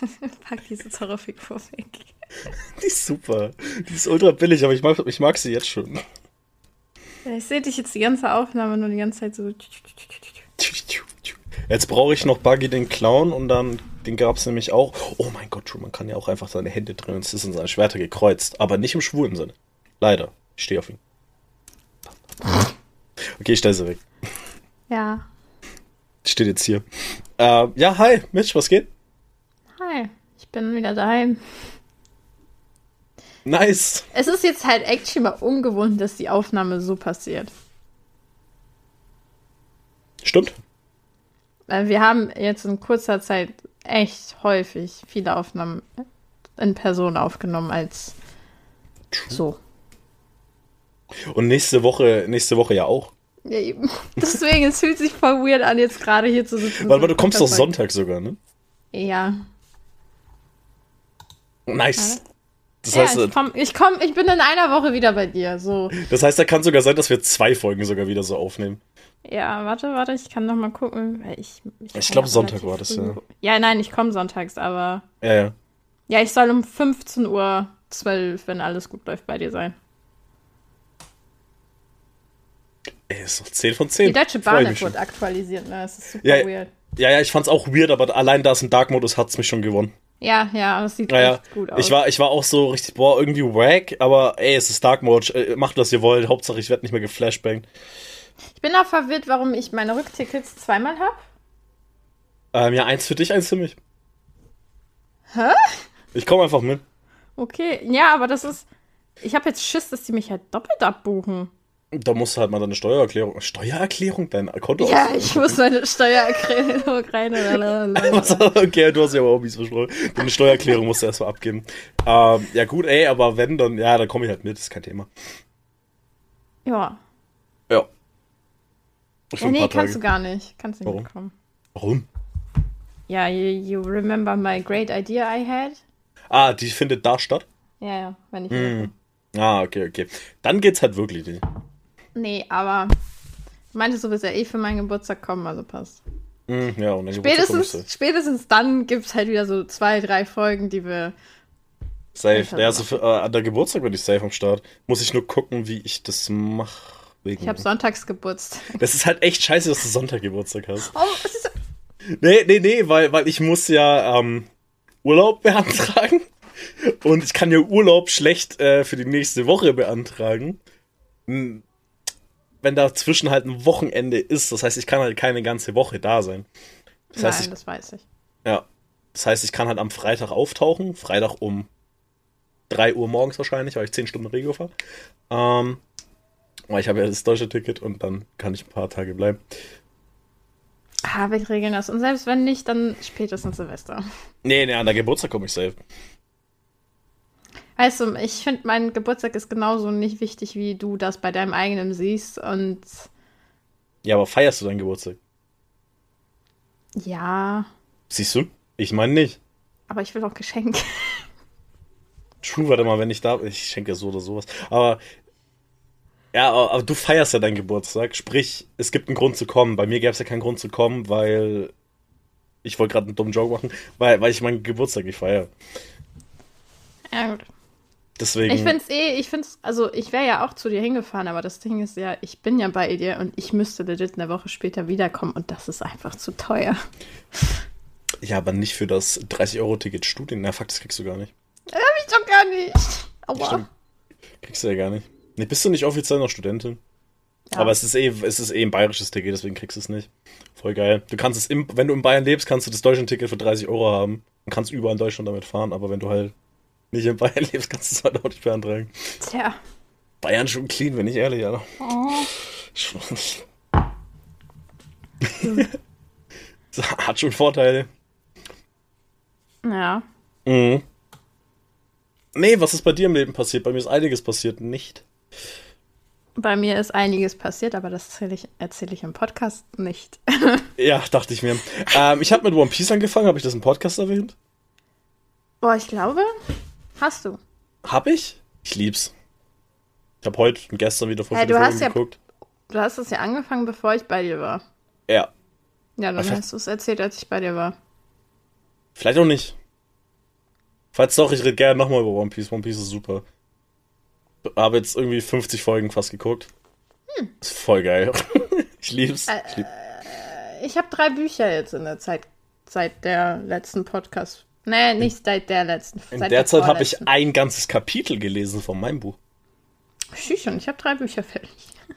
Pack diese Zorro-Figur weg. Die ist super. Die ist ultra billig, aber ich mag, ich mag sie jetzt schon. Ja, ich sehe dich jetzt die ganze Aufnahme nur die ganze Zeit so. Jetzt brauche ich noch Buggy den Clown und dann, den gab es nämlich auch. Oh mein Gott, man kann ja auch einfach seine Hände drehen und es ist in seine Schwerter gekreuzt. Aber nicht im schwulen Sinne. Leider. Ich stehe auf ihn. Okay, ich stelle sie weg. Ja. Steht jetzt hier. Äh, ja, hi, Mitch, was geht? Hi, ich bin wieder daheim. Nice. Es ist jetzt halt actually mal ungewohnt, dass die Aufnahme so passiert. Stimmt. Wir haben jetzt in kurzer Zeit echt häufig viele Aufnahmen in Person aufgenommen als so. Und nächste Woche, nächste Woche ja auch. Ja, eben. Deswegen, es fühlt sich voll weird an, jetzt gerade hier zu sitzen. Weil du kommst doch Sonntag sogar, ne? Ja. Nice. Das ja, heißt, ich, komm, ich, komm, ich bin in einer Woche wieder bei dir. So. das heißt, da kann sogar sein, dass wir zwei Folgen sogar wieder so aufnehmen. Ja, warte, warte, ich kann noch mal gucken. Ich Ich kann glaube, Sonntag war das, ja. Ja, nein, ich komme sonntags, aber. Ja, ja. Ja, ich soll um 15 Uhr 12, wenn alles gut läuft, bei dir sein. Ey, ist doch 10 von 10. Die Deutsche Bahn wurde aktualisiert, ne? Das ist super Ja, weird. Ja, ja, ich fand's auch weird, aber allein da es ein Dark-Modus hat es mich schon gewonnen. Ja, ja, das sieht Naja, echt gut aus. ich war, ich war auch so richtig, boah, irgendwie wack, aber ey, es ist Dark Mode, äh, macht was ihr wollt, Hauptsache ich werde nicht mehr geflashbangt. ich bin auch verwirrt, warum ich meine Rücktickets zweimal habe. Ähm, ja, eins für dich, eins für mich. Hä? Ich komme einfach mit. Okay, ja, aber das ist. Ich habe jetzt Schiss, dass die mich halt doppelt abbuchen. Da musst du halt mal deine Steuererklärung. Steuererklärung? Dein Konto Ja, ich muss meine Steuererklärung rein. Okay, du hast ja aber auch mies versprochen. Deine Steuererklärung musst du erstmal abgeben. Ähm, ja, gut, ey, aber wenn, dann, ja, dann komme ich halt mit, ist kein Thema. Ja. Ja. Ja nee, kannst Tage. du gar nicht. Kannst nicht Warum? mitkommen. Warum? Ja, you, you remember my great idea I had? Ah, die findet da statt? Ja, ja, wenn ich wiederkomme. Ah, okay, okay. Dann geht's halt wirklich nicht. Nee, aber du meintest, du willst ja eh für meinen Geburtstag kommen, also passt. Hm, ja, und dann Geburtstag komm ich Spätestens, spätestens dann gibt es halt wieder so zwei, drei Folgen, die wir. Safe. Ja, also für, äh, an der Geburtstag bin ich safe am Start. Muss ich nur gucken, wie ich das mache. Ich habe sonntags Geburtstag. das ist halt echt scheiße, dass du Sonntag Geburtstag hast. Oh, es ist, Nee, nee, nee, weil, weil ich muss ja ähm, Urlaub beantragen. Und ich kann ja Urlaub schlecht äh, für die nächste Woche beantragen. Wenn dazwischen halt ein Wochenende ist. Das heißt, ich kann halt keine ganze Woche da sein. Das heißt, nein, ich, das weiß ich. ja. Das heißt, ich kann halt am Freitag auftauchen. Freitag um 3 Uhr morgens wahrscheinlich, weil ich 10 Stunden Regio fahre. Ähm, weil ich habe ja das deutsche Ticket und dann kann ich ein paar Tage bleiben. Ah, wir regeln das. Und selbst wenn nicht, dann spätestens Silvester. Nee, nee, an der Geburtstag komme ich safe. Du, ich finde, mein Geburtstag ist genauso nicht wichtig, wie du das bei deinem eigenen siehst. Und Ja, aber feierst du deinen Geburtstag? ja, Siehst du? Ich meine nicht. aber ich will auch Geschenke. True, warte mal, wenn ich da. Ich schenke so oder sowas. Aber. Ja, aber, aber du feierst ja deinen Geburtstag. Sprich, es gibt einen Grund zu kommen. Bei mir gäbe es ja keinen Grund zu kommen, weil. Ich wollte gerade einen dummen Joke machen, weil, weil ich meinen Geburtstag nicht feiere. Ja, gut. Deswegen. Ich finde es eh, ich finde es, also ich wäre ja auch zu dir hingefahren, aber das Ding ist ja, ich bin ja bei dir und ich müsste legit eine Woche später wiederkommen und das ist einfach zu teuer. ja, aber nicht für das 30-Euro-Ticket Studien. Na, fuck, das kriegst du gar nicht. Hab ich doch gar nicht. Aua. Stimmt. Kriegst du ja gar nicht. Nee, bist du nicht offiziell noch Studentin? Ja. Aber es ist eh, es ist eh ein bayerisches Ticket, deswegen kriegst du es nicht. Voll geil. Du kannst es im, wenn du in Bayern lebst, kannst du das deutsche Ticket für 30 Euro haben und kannst überall in Deutschland damit fahren, aber wenn du halt nicht in Bayern lebst, kannst du es halt auch nicht beantragen. Tja. Bayern schon clean, wenn ich ehrlich, Alter. Oh. Schon- Hat schon Vorteile. Ja. Mhm. Nee, was ist bei dir im Leben passiert? Bei mir ist einiges passiert, nicht. Bei mir ist einiges passiert, aber das erzähle ich, erzähl ich im Podcast nicht. Ja, dachte ich mir. Ähm, ich habe mit One Piece angefangen, habe ich das im Podcast erwähnt? Boah, ich glaube, hast du. Hab ich? Ich lieb's. Ich habe heute und gestern wieder vor Hey, du hast ja- geguckt. Du hast es ja angefangen, bevor ich bei dir war. Ja, Ja, dann hast du es erzählt, als ich bei dir war. vielleicht auch nicht. Falls doch, ich rede gerne nochmal über One Piece. One Piece ist super. Habe jetzt irgendwie 50 Folgen fast geguckt. Hm. Ist voll geil. ich lieb's. Äh, ich, lieb. ich habe drei Bücher jetzt in der Zeit, seit der letzten Podcast. Nee, nicht seit der letzten. In der, der Zeit habe ich ein ganzes Kapitel gelesen von meinem Buch. Schüchern, ich habe drei Bücher fertig.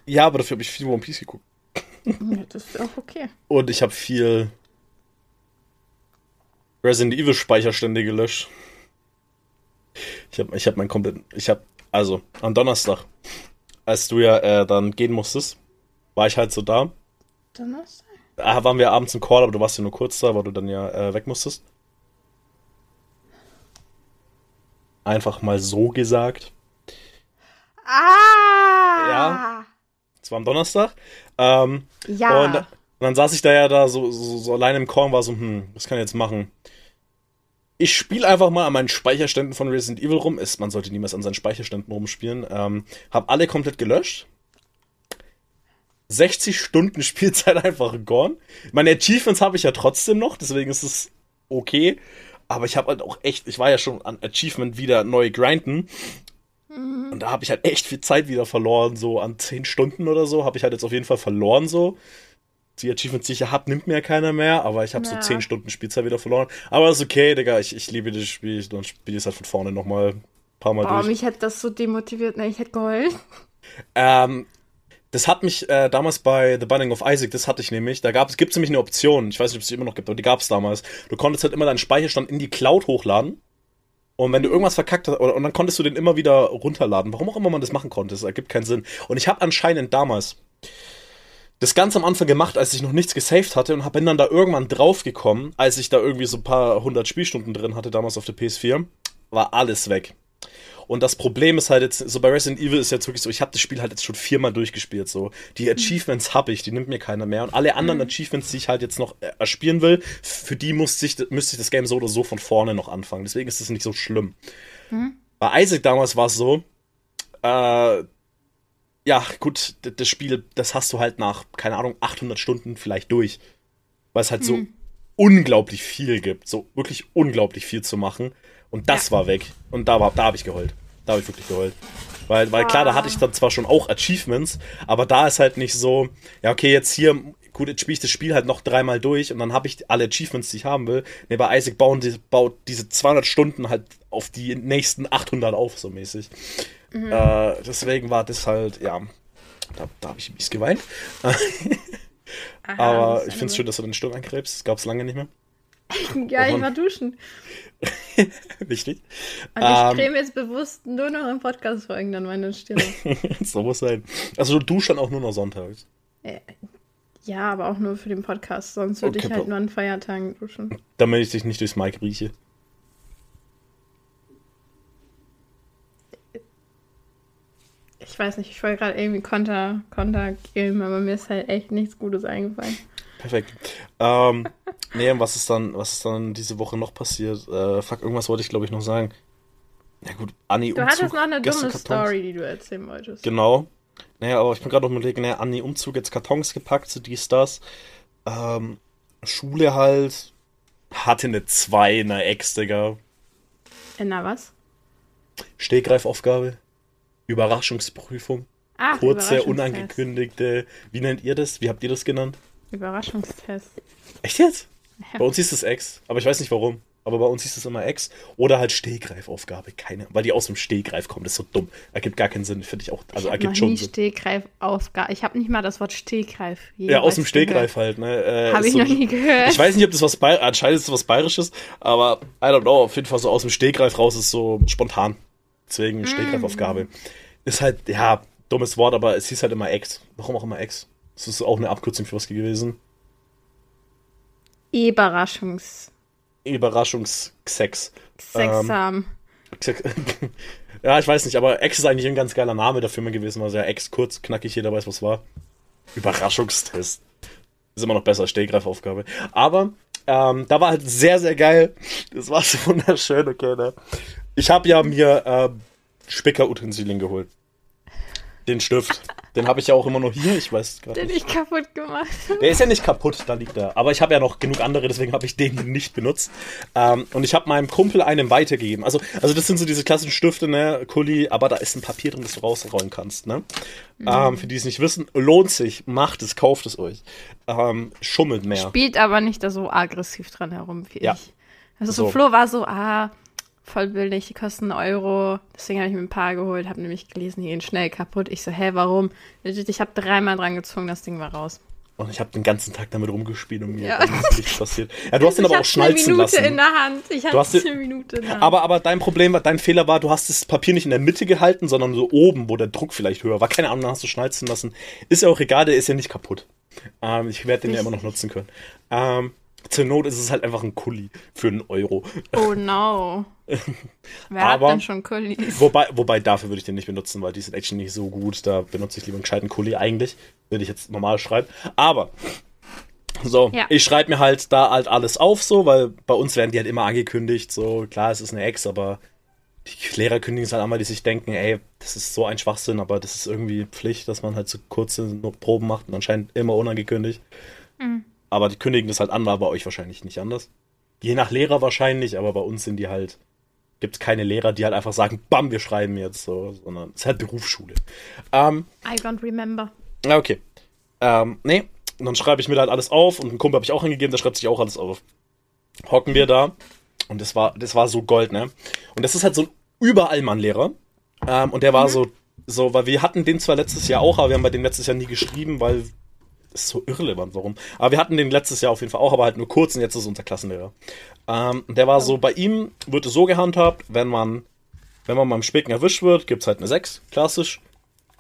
Ja, aber dafür habe ich viel One Piece geguckt. Ja, das ist auch okay. Und ich habe viel Resident Evil Speicherstände gelöscht. Ich habe ich hab mein komplett. Ich habe. Also, am Donnerstag, als du ja äh, dann gehen musstest, war ich halt so da. Donnerstag? Da waren wir abends im Call, aber du warst ja nur kurz da, weil du dann ja äh, weg musstest. Einfach mal so gesagt. Ah! Ja. Es war am Donnerstag. Ähm, ja. Und dann saß ich da ja da so, so, so allein im und war so, hm, was kann ich jetzt machen? Ich spiele einfach mal an meinen Speicherständen von Resident Evil rum. Ist, man sollte niemals an seinen Speicherständen rumspielen. Ähm, hab alle komplett gelöscht. 60 Stunden Spielzeit einfach gone. Meine Achievements habe ich ja trotzdem noch, deswegen ist es okay. Aber ich habe halt auch echt, ich war ja schon an Achievement wieder neu grinden. Mhm. Und da habe ich halt echt viel Zeit wieder verloren, so an 10 Stunden oder so, habe ich halt jetzt auf jeden Fall verloren so die Achievements, die ich habe, nimmt mir keiner mehr, aber ich habe ja. so 10 Stunden Spielzeit wieder verloren. Aber ist okay, Digga, ich, ich liebe das Spiel, dann spiele ich es halt von vorne nochmal ein paar Mal oh, durch. mich hätte das so demotiviert, ne, ich hätte geheult. Ähm, das hat mich äh, damals bei The Binding of Isaac, das hatte ich nämlich, da gab es, gibt es nämlich eine Option, ich weiß nicht, ob es die immer noch gibt, aber die gab es damals. Du konntest halt immer deinen Speicherstand in die Cloud hochladen. Und wenn du irgendwas verkackt hast, oder, und dann konntest du den immer wieder runterladen. Warum auch immer man das machen konnte, das ergibt keinen Sinn. Und ich habe anscheinend damals, das ganz am Anfang gemacht, als ich noch nichts gesaved hatte und bin dann da irgendwann draufgekommen, als ich da irgendwie so ein paar hundert Spielstunden drin hatte, damals auf der PS4, war alles weg. Und das Problem ist halt jetzt, so bei Resident Evil ist jetzt wirklich so, ich habe das Spiel halt jetzt schon viermal durchgespielt, so. Die mhm. Achievements habe ich, die nimmt mir keiner mehr. Und alle anderen mhm. Achievements, die ich halt jetzt noch äh, erspielen will, für die müsste ich, müsste ich das Game so oder so von vorne noch anfangen. Deswegen ist das nicht so schlimm. Mhm. Bei Isaac damals war es so, äh, ja, gut, das Spiel, das hast du halt nach, keine Ahnung, 800 Stunden vielleicht durch. Weil es halt mhm. so unglaublich viel gibt. So wirklich unglaublich viel zu machen. Und das ja. war weg. Und da, da habe ich geheult. Da habe ich wirklich geheult. Weil, weil klar, da hatte ich dann zwar schon auch Achievements, aber da ist halt nicht so, ja, okay, jetzt hier, gut, jetzt spiele ich das Spiel halt noch dreimal durch und dann habe ich alle Achievements, die ich haben will. Ne, bei Isaac bauen die, baut diese 200 Stunden halt auf die nächsten 800 auf, so mäßig. Mhm. Äh, deswegen war das halt, ja, da, da habe ich bisschen geweint. Aha, Aber ich finde es schön, dass du den Sturm einkrebst. Das gab es lange nicht mehr. ja, ich war duschen. Wichtig. Und ich ähm, creme jetzt bewusst nur noch im Podcast-Folgen dann meine Stirn. so muss sein. Also du duschst dann auch nur noch sonntags. Äh, ja, aber auch nur für den Podcast. Sonst würde okay, ich halt nur an Feiertagen duschen. Damit ich dich nicht durchs Mike rieche. Ich weiß nicht, ich wollte gerade irgendwie Konter, Konter geben, aber mir ist halt echt nichts Gutes eingefallen. Perfekt. Ähm, nee, was ist dann, was ist dann diese Woche noch passiert? Äh, fuck, irgendwas wollte ich glaube ich noch sagen. Ja gut, Anni Du Umzug, hattest noch eine dumme Story, die du erzählen wolltest. Genau. Naja, aber ich bin gerade noch überlegen, naja, Anni Umzug, jetzt Kartons gepackt, so dies, das. Ähm, Schule halt. Hatte eine 2 in der Ex, Digga. In der was? Stehgreifaufgabe. Überraschungsprüfung. Ah, Kurze, unangekündigte. Wie nennt ihr das? Wie habt ihr das genannt? Überraschungstest. Echt jetzt? Ja. Bei uns hieß es Ex, aber ich weiß nicht warum. Aber bei uns hieß es immer Ex oder halt Stehgreifaufgabe. Keine, weil die aus dem Stehgreif kommt. Das ist so dumm. Ergibt gar keinen Sinn, finde ich auch. Also ich ergibt schon Sinn. Stehgreifaufgabe. Ich habe nicht mal das Wort Stehgreif. Ja, aus dem Stehgreif gehört. halt. Ne? Äh, habe ich so, noch nie gehört. Ich weiß nicht, ob das was Bayer anscheinend ist was Bayerisches, aber I don't know. Auf jeden Fall so aus dem Stehgreif raus ist so spontan. Deswegen mm. Stehgreifaufgabe. Ist halt, ja, dummes Wort, aber es hieß halt immer Ex. Warum auch immer Ex? Das ist auch eine Abkürzung für was gewesen. Überraschungs. Überraschungssex. Sexam. Ähm, ja, ich weiß nicht, aber Ex ist eigentlich ein ganz geiler Name der Firma gewesen. Also ja, Ex kurz, knackig, jeder weiß, was war. Überraschungstest. Ist immer noch besser Stehgreifaufgabe. Aber ähm, da war halt sehr, sehr geil. Das war so wunderschön, okay, ne? Ich habe ja mir äh, Spickerutensilien geholt. Den Stift. Den habe ich ja auch immer noch hier. Ich weiß gerade Den nicht. ich kaputt gemacht. Der ist ja nicht kaputt, da liegt er. Aber ich habe ja noch genug andere, deswegen habe ich den nicht benutzt. Ähm, und ich habe meinem Kumpel einen weitergegeben. Also, also das sind so diese klassischen Stifte, ne, Kuli, aber da ist ein Papier drin, das du rausrollen kannst, ne? Ähm, für die es nicht wissen, lohnt sich, macht es, kauft es euch. Ähm, schummelt mehr. Spielt aber nicht da so aggressiv dran herum wie Ja. ich. Also so So. Flo war so, ah, voll billig, die kosten einen Euro. Deswegen habe ich mir ein paar geholt, habe nämlich gelesen, die gehen schnell kaputt. Ich so, hä, warum? Ich habe dreimal dran gezogen, das Ding war raus. Und ich habe den ganzen Tag damit rumgespielt und mir Ja. ist nichts passiert. Ja, du hast ihn aber ich auch hatte eine schnalzen Minute lassen. in der Hand. Ich hatte hast eine Minute in der Hand. Aber, aber dein Problem, war- dein Fehler war, du hast das Papier nicht in der Mitte gehalten, sondern so oben, wo der Druck vielleicht höher war. Keine Ahnung, dann hast du schnalzen lassen. Ist ja auch egal, der ist ja nicht kaputt. Ähm, ich werde den ja immer noch nutzen können. Ähm, zur Not ist es halt einfach ein Kuli für einen Euro. oh no. Wer Aber- hat denn schon Kullis? Wobei, wobei dafür würde ich den nicht benutzen, weil die sind actually nicht so gut. Da benutze ich lieber einen gescheiten Kuli eigentlich, würde ich jetzt normal schreiben. Aber so, Ja. ich schreibe mir halt da halt alles auf, so, weil bei uns werden die halt immer angekündigt. So, klar, es ist eine Ex, aber die Lehrer kündigen es halt einmal, die sich denken, ey, das ist so ein Schwachsinn, aber das ist irgendwie Pflicht, dass man halt so kurze Proben macht und anscheinend immer unangekündigt. Aber die kündigen das halt an, war bei euch wahrscheinlich nicht anders. Je nach Lehrer wahrscheinlich, aber bei uns sind die halt, gibt es keine Lehrer, die halt einfach sagen, bam, wir schreiben jetzt so, sondern es ist halt Berufsschule. Ähm, I don't remember. okay. Ähm, nee, und dann schreibe ich mir halt alles auf und einen Kumpel habe ich auch angegeben, der schreibt sich auch alles auf. Hocken wir da und das war, das war so Gold, ne? Und das ist halt so ein Überallmann-Lehrer. Ähm, und der war so, so, weil wir hatten den zwar letztes Jahr auch, aber wir haben bei dem letztes Jahr nie geschrieben, weil das ist so irrelevant, warum. Aber wir hatten den letztes Jahr auf jeden Fall auch, aber halt nur kurz und jetzt ist es unser Klassenlehrer. Ähm, der war so, bei ihm wird es so gehandhabt, wenn man, wenn man beim Spicken erwischt wird, gibt's halt eine 6, klassisch.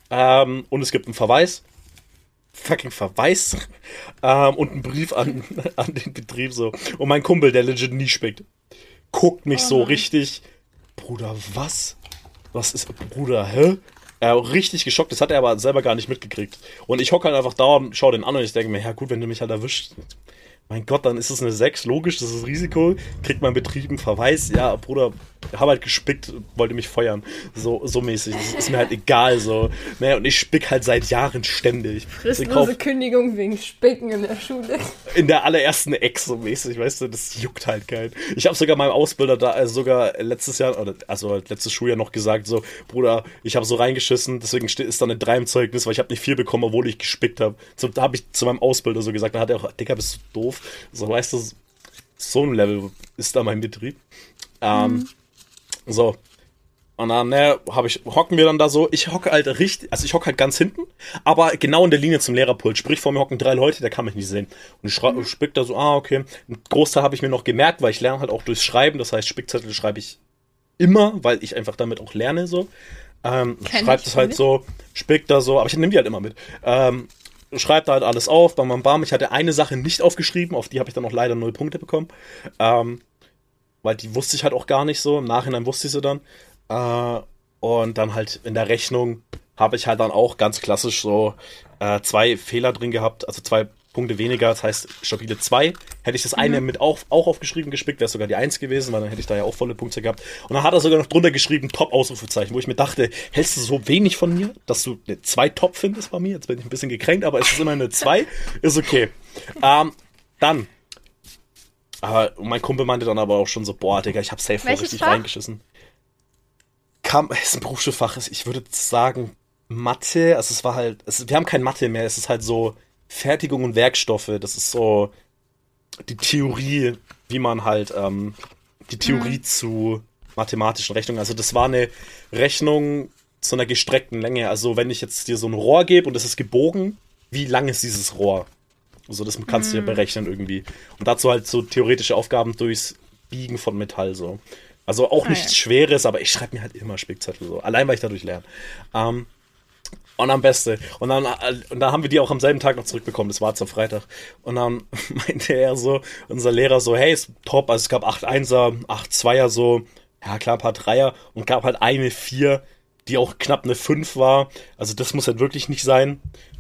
Ähm, und es gibt einen Verweis. Fucking Verweis. Ähm, und einen Brief an, an den Betrieb so. Und mein Kumpel, der legit nie spickt, guckt mich so richtig. Bruder, was? Was ist, Bruder, hä? Er war richtig geschockt, das hat er aber selber gar nicht mitgekriegt. Und ich hocke halt einfach da und schau den an und ich denke mir, ja gut, wenn du mich halt erwischt, mein Gott, dann ist es eine 6, logisch, das ist Risiko. Kriegt mein Betrieb einen Verweis, ja, Bruder, habe halt gespickt, wollte mich feuern. So, so mäßig. Das ist mir halt egal, so. Naja, und ich spick halt seit Jahren ständig. Fristlose Kündigung wegen Spicken in der Schule. in der allerersten Ex so mäßig, weißt du, das juckt halt keinen. Ich habe sogar meinem Ausbilder da also sogar letztes Jahr, oder also letztes Schuljahr noch gesagt, so, Bruder, ich habe so reingeschissen, deswegen ist da eine 3 im Zeugnis, weil ich habe nicht viel bekommen, obwohl ich gespickt habe. So, da habe ich zu meinem Ausbilder so gesagt, da hat er auch, Digga, bist du doof? So, weißt du, so ein Level ist da mein Betrieb. Ähm, So. Und dann, ne, hab ich, hocken wir dann da so. Ich hocke halt richtig, also ich hocke halt ganz hinten, aber genau in der Linie zum Lehrerpult. Sprich, vor mir hocken drei Leute, der kann mich nicht sehen. Und ich schrei- spick da so, ah, okay. Ein Großteil habe ich mir noch gemerkt, weil ich lerne halt auch durchs Schreiben. Das heißt, Spickzettel schreibe ich immer, weil ich einfach damit auch lerne, so. Ähm, Kenn schreibt es halt nicht. so, spick da so, aber ich nehme die halt immer mit. Ähm, schreibt da halt alles auf, bam, bam, bam. Ich hatte eine Sache nicht aufgeschrieben, auf die habe ich dann auch leider null Punkte bekommen. Ähm, weil die wusste ich halt auch gar nicht so. Im Nachhinein wusste ich sie dann. Äh, und dann halt in der Rechnung habe ich halt dann auch ganz klassisch so äh, zwei Fehler drin gehabt, also zwei Punkte weniger, das heißt stabile zwei. Hätte ich das eine mit auch, auch aufgeschrieben gespickt, wäre es sogar die eins gewesen, weil dann hätte ich da ja auch volle Punkte gehabt. Und dann hat er sogar noch drunter geschrieben, Top-Ausrufezeichen, wo ich mir dachte, hältst du so wenig von mir, dass du eine zwei Top findest bei mir? Jetzt bin ich ein bisschen gekränkt, aber es ist immer eine zwei, ist okay. Ähm, dann aber mein Kumpel meinte dann aber auch schon so, boah, Digga, ich hab safe Welches richtig Fach? reingeschissen. Kam, es ist ein Berufsschulfach, ich würde sagen Mathe, also es war halt, es, wir haben kein Mathe mehr, es ist halt so Fertigung und Werkstoffe, das ist so die Theorie, wie man halt, ähm, die Theorie zu mathematischen Rechnungen, also das war eine Rechnung zu einer gestreckten Länge, also wenn ich jetzt dir so ein Rohr gebe und es ist gebogen, wie lang ist dieses Rohr? Also das kannst du ja berechnen irgendwie. Und dazu halt so theoretische Aufgaben durchs Biegen von Metall so. Also auch Ah, nichts ja. Schweres, aber ich schreibe mir halt immer Spickzettel so. Allein weil ich dadurch lerne. Ähm, und am besten. Und dann, äh, und dann haben wir die auch am selben Tag noch zurückbekommen. Das war zum Freitag. Und dann meinte er so, unser Lehrer so, hey, ist top. Also es gab 8 Einser, 8 Zweier so. Ja, klar, ein paar Dreier. Und gab halt eine Vier, die auch knapp eine 5 war. Also das muss halt wirklich nicht sein.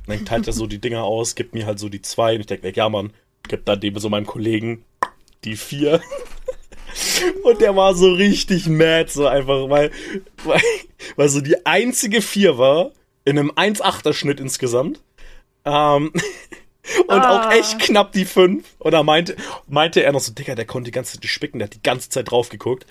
Und dann teilt er so die Dinger aus, gibt mir halt so die zwei. Und ich denke, ja, Mann, gibt dann dem so meinem Kollegen die vier. Und der war so richtig mad, so einfach, weil, weil, weil so die einzige vier war, in einem 1,8er Schnitt insgesamt. Ähm, und ah. auch echt knapp die 5. Und da meinte, meinte er noch so, Digga, der konnte die ganze Zeit nicht spicken, der hat die ganze Zeit drauf geguckt.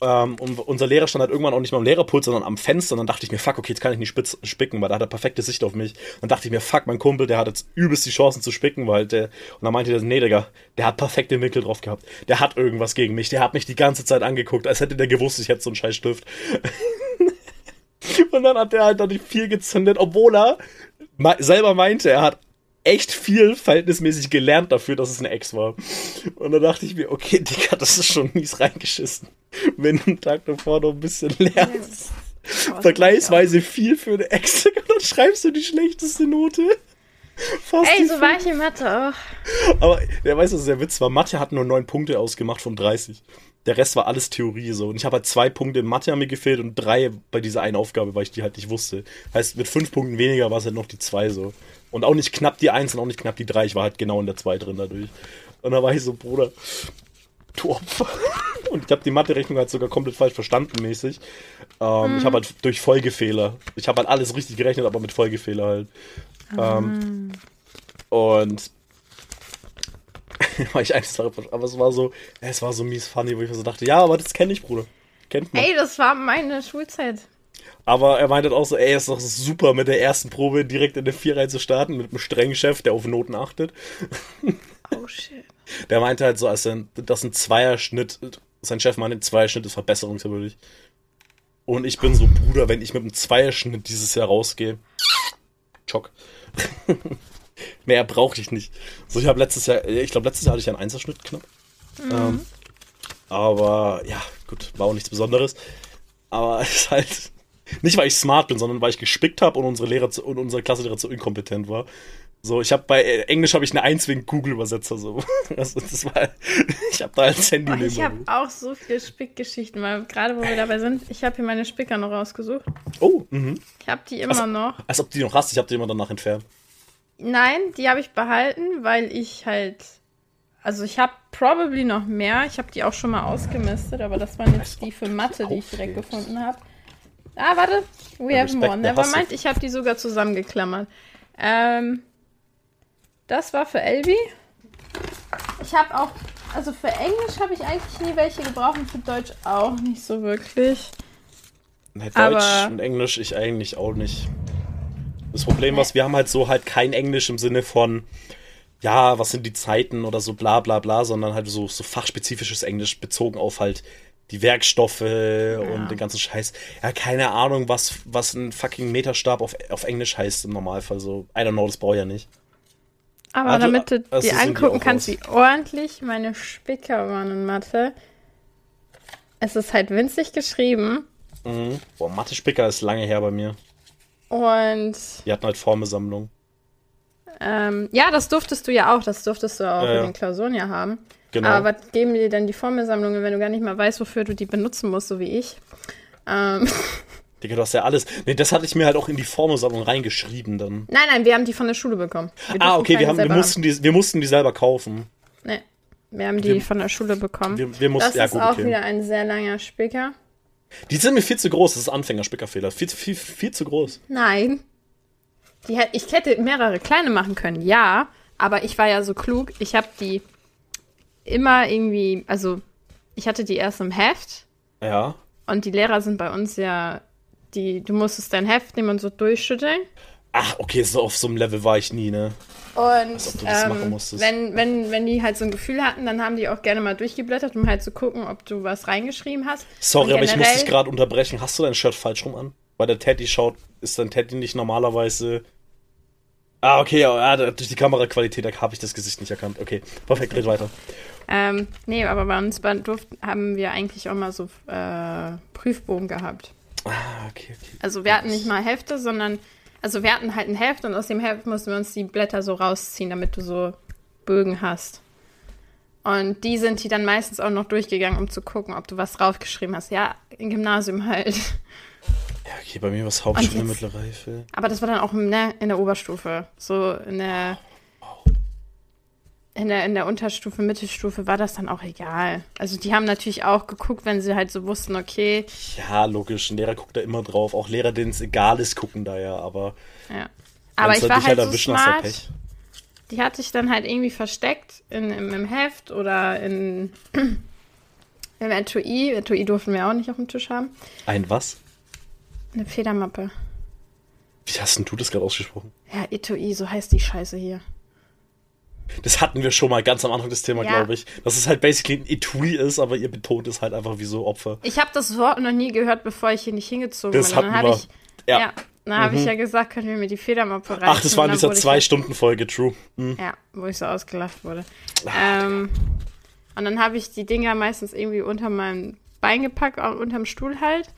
Ähm, und unser Lehrer stand halt irgendwann auch nicht mal am Lehrerpult, sondern am Fenster. Und dann dachte ich mir, fuck, okay, jetzt kann ich nicht spitz, spicken, weil da hat er perfekte Sicht auf mich. Und dann dachte ich mir, fuck, mein Kumpel, der hat jetzt übelst die Chancen zu spicken, weil der. Und dann meinte der, nee, Digga, der hat perfekte Winkel drauf gehabt. Der hat irgendwas gegen mich. Der hat mich die ganze Zeit angeguckt, als hätte der gewusst, ich hätte so einen scheiß Stift. und dann hat der halt noch die vier gezündet, obwohl er selber meinte, er hat echt viel verhältnismäßig gelernt dafür, dass es eine Ex war. Und da dachte ich mir, okay, Digga, das ist schon mies reingeschissen. Wenn du einen Tag davor noch ein bisschen lernst. Ja, vergleichsweise viel für eine Ex, und dann schreibst du die schlechteste Note. Fast Ey, so war ich in Mathe auch. Aber der weiß, dass der Witz war. Mathe hat nur neun Punkte ausgemacht von 30. Der Rest war alles Theorie so. Und ich habe halt zwei Punkte in Mathe mir gefehlt und drei bei dieser einen Aufgabe, weil ich die halt nicht wusste. Heißt, mit fünf Punkten weniger war es halt noch die zwei so. Und auch nicht knapp die Eins und auch nicht knapp die drei. Ich war halt genau in der zwei drin dadurch. Und da war ich so, Bruder, du Opfer. Und ich habe die Mathe-Rechnung halt sogar komplett falsch verstanden mäßig. Ähm, mhm. Ich habe halt durch Folgefehler. Ich habe halt alles richtig gerechnet, aber mit Folgefehler halt. Mhm. Ähm, und war ich eigentlich aber es war so, es war so mies funny, wo ich mir so dachte, ja, aber das kenne ich, Bruder. Kennt man. Ey, das war meine Schulzeit. Aber er meinte auch so, ey, ist doch super, mit der ersten Probe direkt in der Vierreihe zu starten, mit einem strengen Chef, der auf Noten achtet. Oh shit. Der meinte halt so, als ein, dass ein Zweierschnitt, sein Chef meinte, ein Zweierschnitt ist verbesserungswürdig. Und ich bin so, Bruder, wenn ich mit einem Zweierschnitt dieses Jahr rausgehe, Chock. Mehr brauche ich nicht. So, ich habe letztes Jahr, ich glaube, letztes Jahr hatte ich einen Einserschnitt knapp. Mhm. Ähm, aber ja, gut, war auch nichts Besonderes. Aber es ist halt, nicht, weil ich smart bin, sondern weil ich gespickt habe und unsere Lehrer zu, und unsere Klassenlehrer zu inkompetent war. So, ich habe bei äh, Englisch habe ich eine Eins wegen Google-Übersetzer so. Das, das war, ich habe da als Handy neben. Ich habe auch so viele Spickgeschichten, weil gerade wo wir dabei sind, ich habe hier meine Spicker noch rausgesucht. Oh, mhm. Ich habe die immer als, noch. Als ob die noch hast, ich habe die immer danach entfernt. Nein, die habe ich behalten, weil ich halt also ich habe probably noch mehr. Ich habe die auch schon mal ausgemistet, aber das waren jetzt die für Mathe, die ich direkt gefunden habe. Ah, warte. We have more. Nevermind. Ich habe die sogar zusammengeklammert. Ähm, das war für Elvi. Ich habe auch, also für Englisch habe ich eigentlich nie welche gebraucht und für Deutsch auch nicht so wirklich. Nee, Deutsch Aber und Englisch ich eigentlich auch nicht. Das Problem nee. was wir haben halt so halt kein Englisch im Sinne von ja, was sind die Zeiten oder so bla bla bla, sondern halt so, so fachspezifisches Englisch bezogen auf halt die Werkstoffe ja. und den ganzen Scheiß. Ja, keine Ahnung, was, was ein fucking Meterstab auf, auf Englisch heißt im Normalfall. So, I don't know, das brauche ich ja nicht. Aber also, damit du also, die angucken kannst, wie ordentlich meine Spicker waren in Mathe. Es ist halt winzig geschrieben. Mhm. Boah, Mathe-Spicker ist lange her bei mir. Und. Die hatten halt Formelsammlung. Ähm, ja, das durftest du ja auch. Das durftest du auch äh, in den Klausuren ja haben. Genau. Aber was geben dir denn die Formelsammlungen, wenn du gar nicht mal weißt, wofür du die benutzen musst, so wie ich? Ähm. Digga, du hast ja alles. Nee, das hatte ich mir halt auch in die Formelsammlung reingeschrieben dann. Nein, nein, wir haben die von der Schule bekommen. ah, okay, wir, haben, wir, mussten die, wir mussten die selber kaufen. Nee, wir haben die wir, von der Schule bekommen. Wir, wir mussten, das ja, ist gut, auch okay. wieder ein sehr langer Spicker. Die sind mir viel zu groß, das ist Anfängerspickerfehler. Viel, viel, viel zu groß. Nein. Die, ich hätte mehrere kleine machen können, ja. Aber ich war ja so klug, ich habe die immer irgendwie, also ich hatte die erst im Heft. Ja. Und die Lehrer sind bei uns ja, die, du musstest dein Heft nehmen und so durchschütteln. Ach, okay, so auf so einem Level war ich nie, ne? Und ähm, wenn, wenn, wenn die halt so ein Gefühl hatten, dann haben die auch gerne mal durchgeblättert, um halt zu gucken, ob du was reingeschrieben hast. Sorry, aber ich muss dich gerade unterbrechen. Hast du dein Shirt falsch rum an? Weil der Teddy schaut, ist dein Teddy nicht normalerweise Ah, okay, ja, durch die Kameraqualität habe ich das Gesicht nicht erkannt. Okay, perfekt, red weiter. Ähm, nee, aber bei uns bei Duft haben wir eigentlich auch mal so äh, Prüfbogen gehabt. Ah, okay, okay. Also wir hatten nicht mal Hefte, sondern, also wir hatten halt ein Heft und aus dem Heft mussten wir uns die Blätter so rausziehen, damit du so Bögen hast. Und die sind die dann meistens auch noch durchgegangen, um zu gucken, ob du was draufgeschrieben hast. Ja, im Gymnasium halt. Ja, okay, bei mir war es Hauptschule, mittlere Reife. Aber das war dann auch ne, in der Oberstufe. So in der. in der, in der Unterstufe, Mittelstufe war das dann auch egal. Also die haben natürlich auch geguckt, wenn sie halt so wussten, okay. Ja, logisch. Ein Lehrer guckt da immer drauf. Auch Lehrer, denen es egal ist, gucken da ja, aber. Ja. Aber ich war halt, halt so smart. Die hatte ich dann halt irgendwie versteckt in, im, im Heft oder in, im Etui. Etui durften wir auch nicht auf dem Tisch haben. Ein was? Eine Federmappe. Wie hast denn du das gerade ausgesprochen? Ja, Etui, so heißt die Scheiße hier. Das hatten wir schon mal ganz am Anfang des Themas, ja. glaube ich. Dass es halt basically ein Etui ist, aber ihr betont es halt einfach wie so Opfer. Ich habe das Wort noch nie gehört, bevor ich hier nicht hingezogen das bin. Hatten wir. Ich, ja. ja. Dann habe mhm. ich ja gesagt, können wir mir die Federmappe reißen. Ach, das war in dieser Zwei-Stunden-Folge, true. Mhm. Ja, wo ich so ausgelacht wurde. Ach, ähm, und dann habe ich die Dinger meistens irgendwie unter meinem Bein gepackt, unterm Stuhl halt.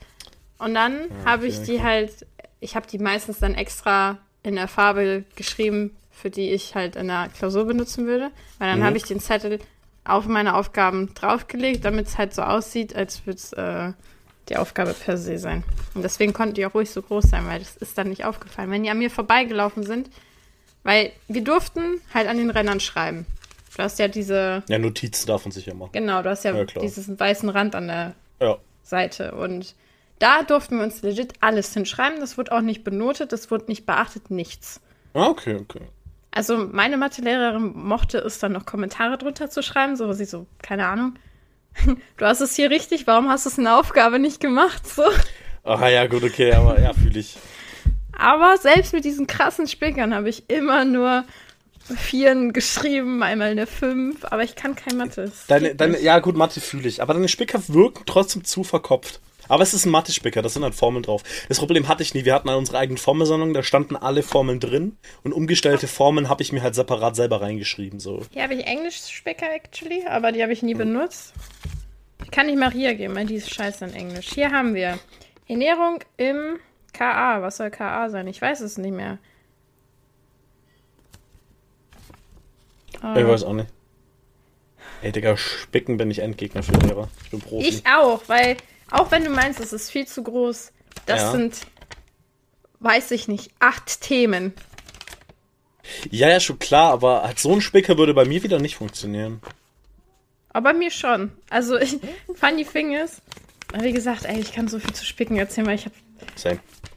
Und dann ja, habe ich die halt, ich habe die meistens dann extra in der Farbe geschrieben, für die ich halt in der Klausur benutzen würde. Weil dann mhm. habe ich den Zettel auf meine Aufgaben draufgelegt, damit es halt so aussieht, als würde es äh, die Aufgabe per se sein. Und deswegen konnten die auch ruhig so groß sein, weil das ist dann nicht aufgefallen. Wenn die an mir vorbeigelaufen sind, weil wir durften halt an den Rändern schreiben. Du hast ja diese. Ja, Notizen darf man sich ja machen. Genau, du hast ja, ja diesen weißen Rand an der ja. Seite. Und da durften wir uns legit alles hinschreiben. Das wurde auch nicht benotet, das wurde nicht beachtet, nichts. Ah, okay, okay. Also meine Mathelehrerin mochte es dann noch Kommentare drunter zu schreiben, so sie so, keine Ahnung. Du hast es hier richtig, warum hast du es in der Aufgabe nicht gemacht? So. Ach ja, gut, okay, aber ja, fühle ich. Aber selbst mit diesen krassen Spickern habe ich immer nur Vieren geschrieben, einmal eine Fünf, aber ich kann kein Mathe. Deine, deine, ja, gut, Mathe fühle ich, aber deine Spicker wirken trotzdem zu verkopft. Aber es ist ein Mathe-Spicker, da sind halt Formeln drauf. Das Problem hatte ich nie. Wir hatten halt unsere eigenen Formelsammlung, da standen alle Formeln drin und umgestellte Formeln habe ich mir halt separat selber reingeschrieben. So. Hier habe ich Englisch-Spicker actually, aber die habe ich nie benutzt. Ich kann nicht Maria geben, weil die ist scheiße in Englisch. Hier haben wir Ernährung im KA. Was soll KA sein? Ich weiß es nicht mehr. Oh. Ich weiß auch nicht. Ey, Digga, Spicken bin ich Endgegner für Lehrer. Ich bin Profi. Ich auch, weil auch wenn du meinst, es ist viel zu groß, das ja. sind, weiß ich nicht, acht Themen. Ja, ja, schon klar, aber halt so ein Spicker würde bei mir wieder nicht funktionieren. Aber bei mir schon. Also, ich, funny thing ist, wie gesagt, ey, ich kann so viel zu spicken erzählen, weil ich habe.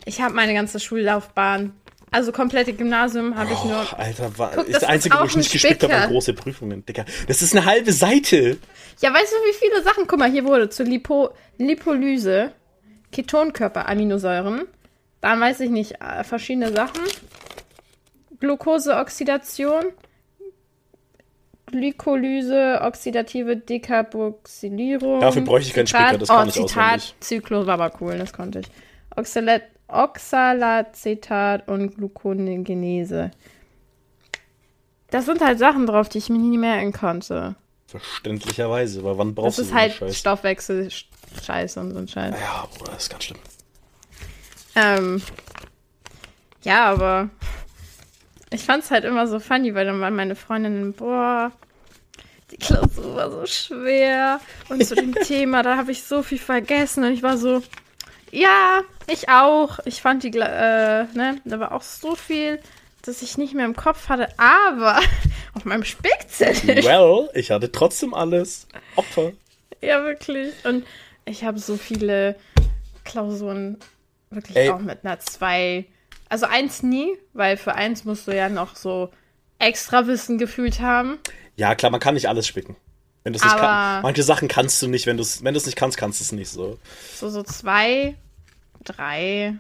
Ich habe meine ganze Schullaufbahn also komplette Gymnasium habe ich nur. Oh, Alter, war, Guck, ist das einzige, wo ich nicht gespickt habe, waren große Prüfungen, Digga. Das ist eine halbe Seite. Ja, weißt du, wie viele Sachen? Guck mal, hier wurde zur Lipo Lipolyse, Ketonkörper, Aminosäuren. Dann weiß ich nicht, äh, verschiedene Sachen. Glukoseoxidation, Glykolyse, oxidative Dekarboxylierung. Dafür bräuchte ich keinen Spicker, das kann oh, ich Zitat, auswendig. Zyklus war aber cool, das konnte ich. Oxalat Oxalacetat und Gluconegenese. Das sind halt Sachen drauf, die ich mir nie merken konnte. Verständlicherweise, weil wann brauchst du das ist halt Stoffwechsel-Scheiße und so ein Scheiß. Ja, Bruder, das ist ganz schlimm. Ähm, ja, aber ich fand's halt immer so funny, weil dann waren meine Freundinnen, boah, die Klausur war so schwer und zu dem Thema, da habe ich so viel vergessen und ich war so, ja, ich auch. Ich fand die, äh, ne, da war auch so viel, dass ich nicht mehr im Kopf hatte, aber auf meinem Spickzettel. Well, ich hatte trotzdem alles. Opfer. Ja, wirklich. Und ich habe so viele Klausuren wirklich Ey. auch mit einer 2. Also eins nie, weil für eins musst du ja noch so extra Wissen gefühlt haben. Ja, klar, man kann nicht alles spicken. Wenn nicht kann, manche Sachen kannst du nicht, wenn du es wenn nicht kannst, kannst du es nicht so. So so zwei drei.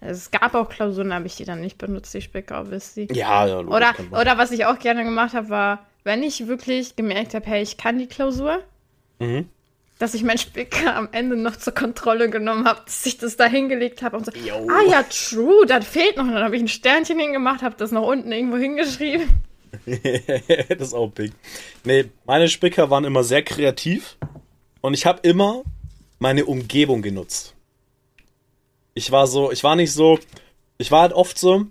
Es gab auch Klausuren, habe ich die dann nicht benutzt, die wisst ihr? Ja, ja, logisch, oder, oder was ich auch gerne gemacht habe, war, wenn ich wirklich gemerkt habe, hey, ich kann die Klausur, mhm. dass ich meinen Spicker am Ende noch zur Kontrolle genommen habe, dass ich das da hingelegt habe und so, Yo. ah ja, true, das fehlt noch. Und dann habe ich ein Sternchen hingemacht, habe das noch unten irgendwo hingeschrieben. das ist auch big. Nee, meine Spicker waren immer sehr kreativ und ich habe immer meine Umgebung genutzt. Ich war so, ich war nicht so, ich war halt oft so,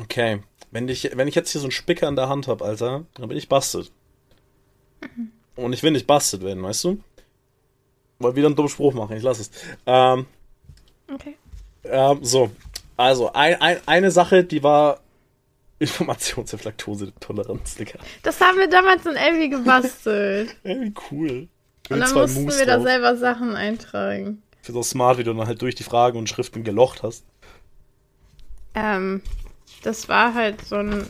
okay, wenn ich, wenn ich jetzt hier so einen Spicker in der Hand habe, Alter, dann bin ich bastet. Mhm. Und ich will nicht bastet werden, weißt du? Wollte wieder einen dummen Spruch machen, ich lass es. Ähm, okay. Ähm, so, also ein, ein, eine Sache, die war Informations- und Laktosetoleranz, Digga. Das haben wir damals in Elvi gebastelt. Ey, wie cool. Und dann mussten wir da drauf. selber Sachen eintragen. Für so smart, wie du dann halt durch die Fragen und Schriften gelocht hast. Ähm, das war halt so ein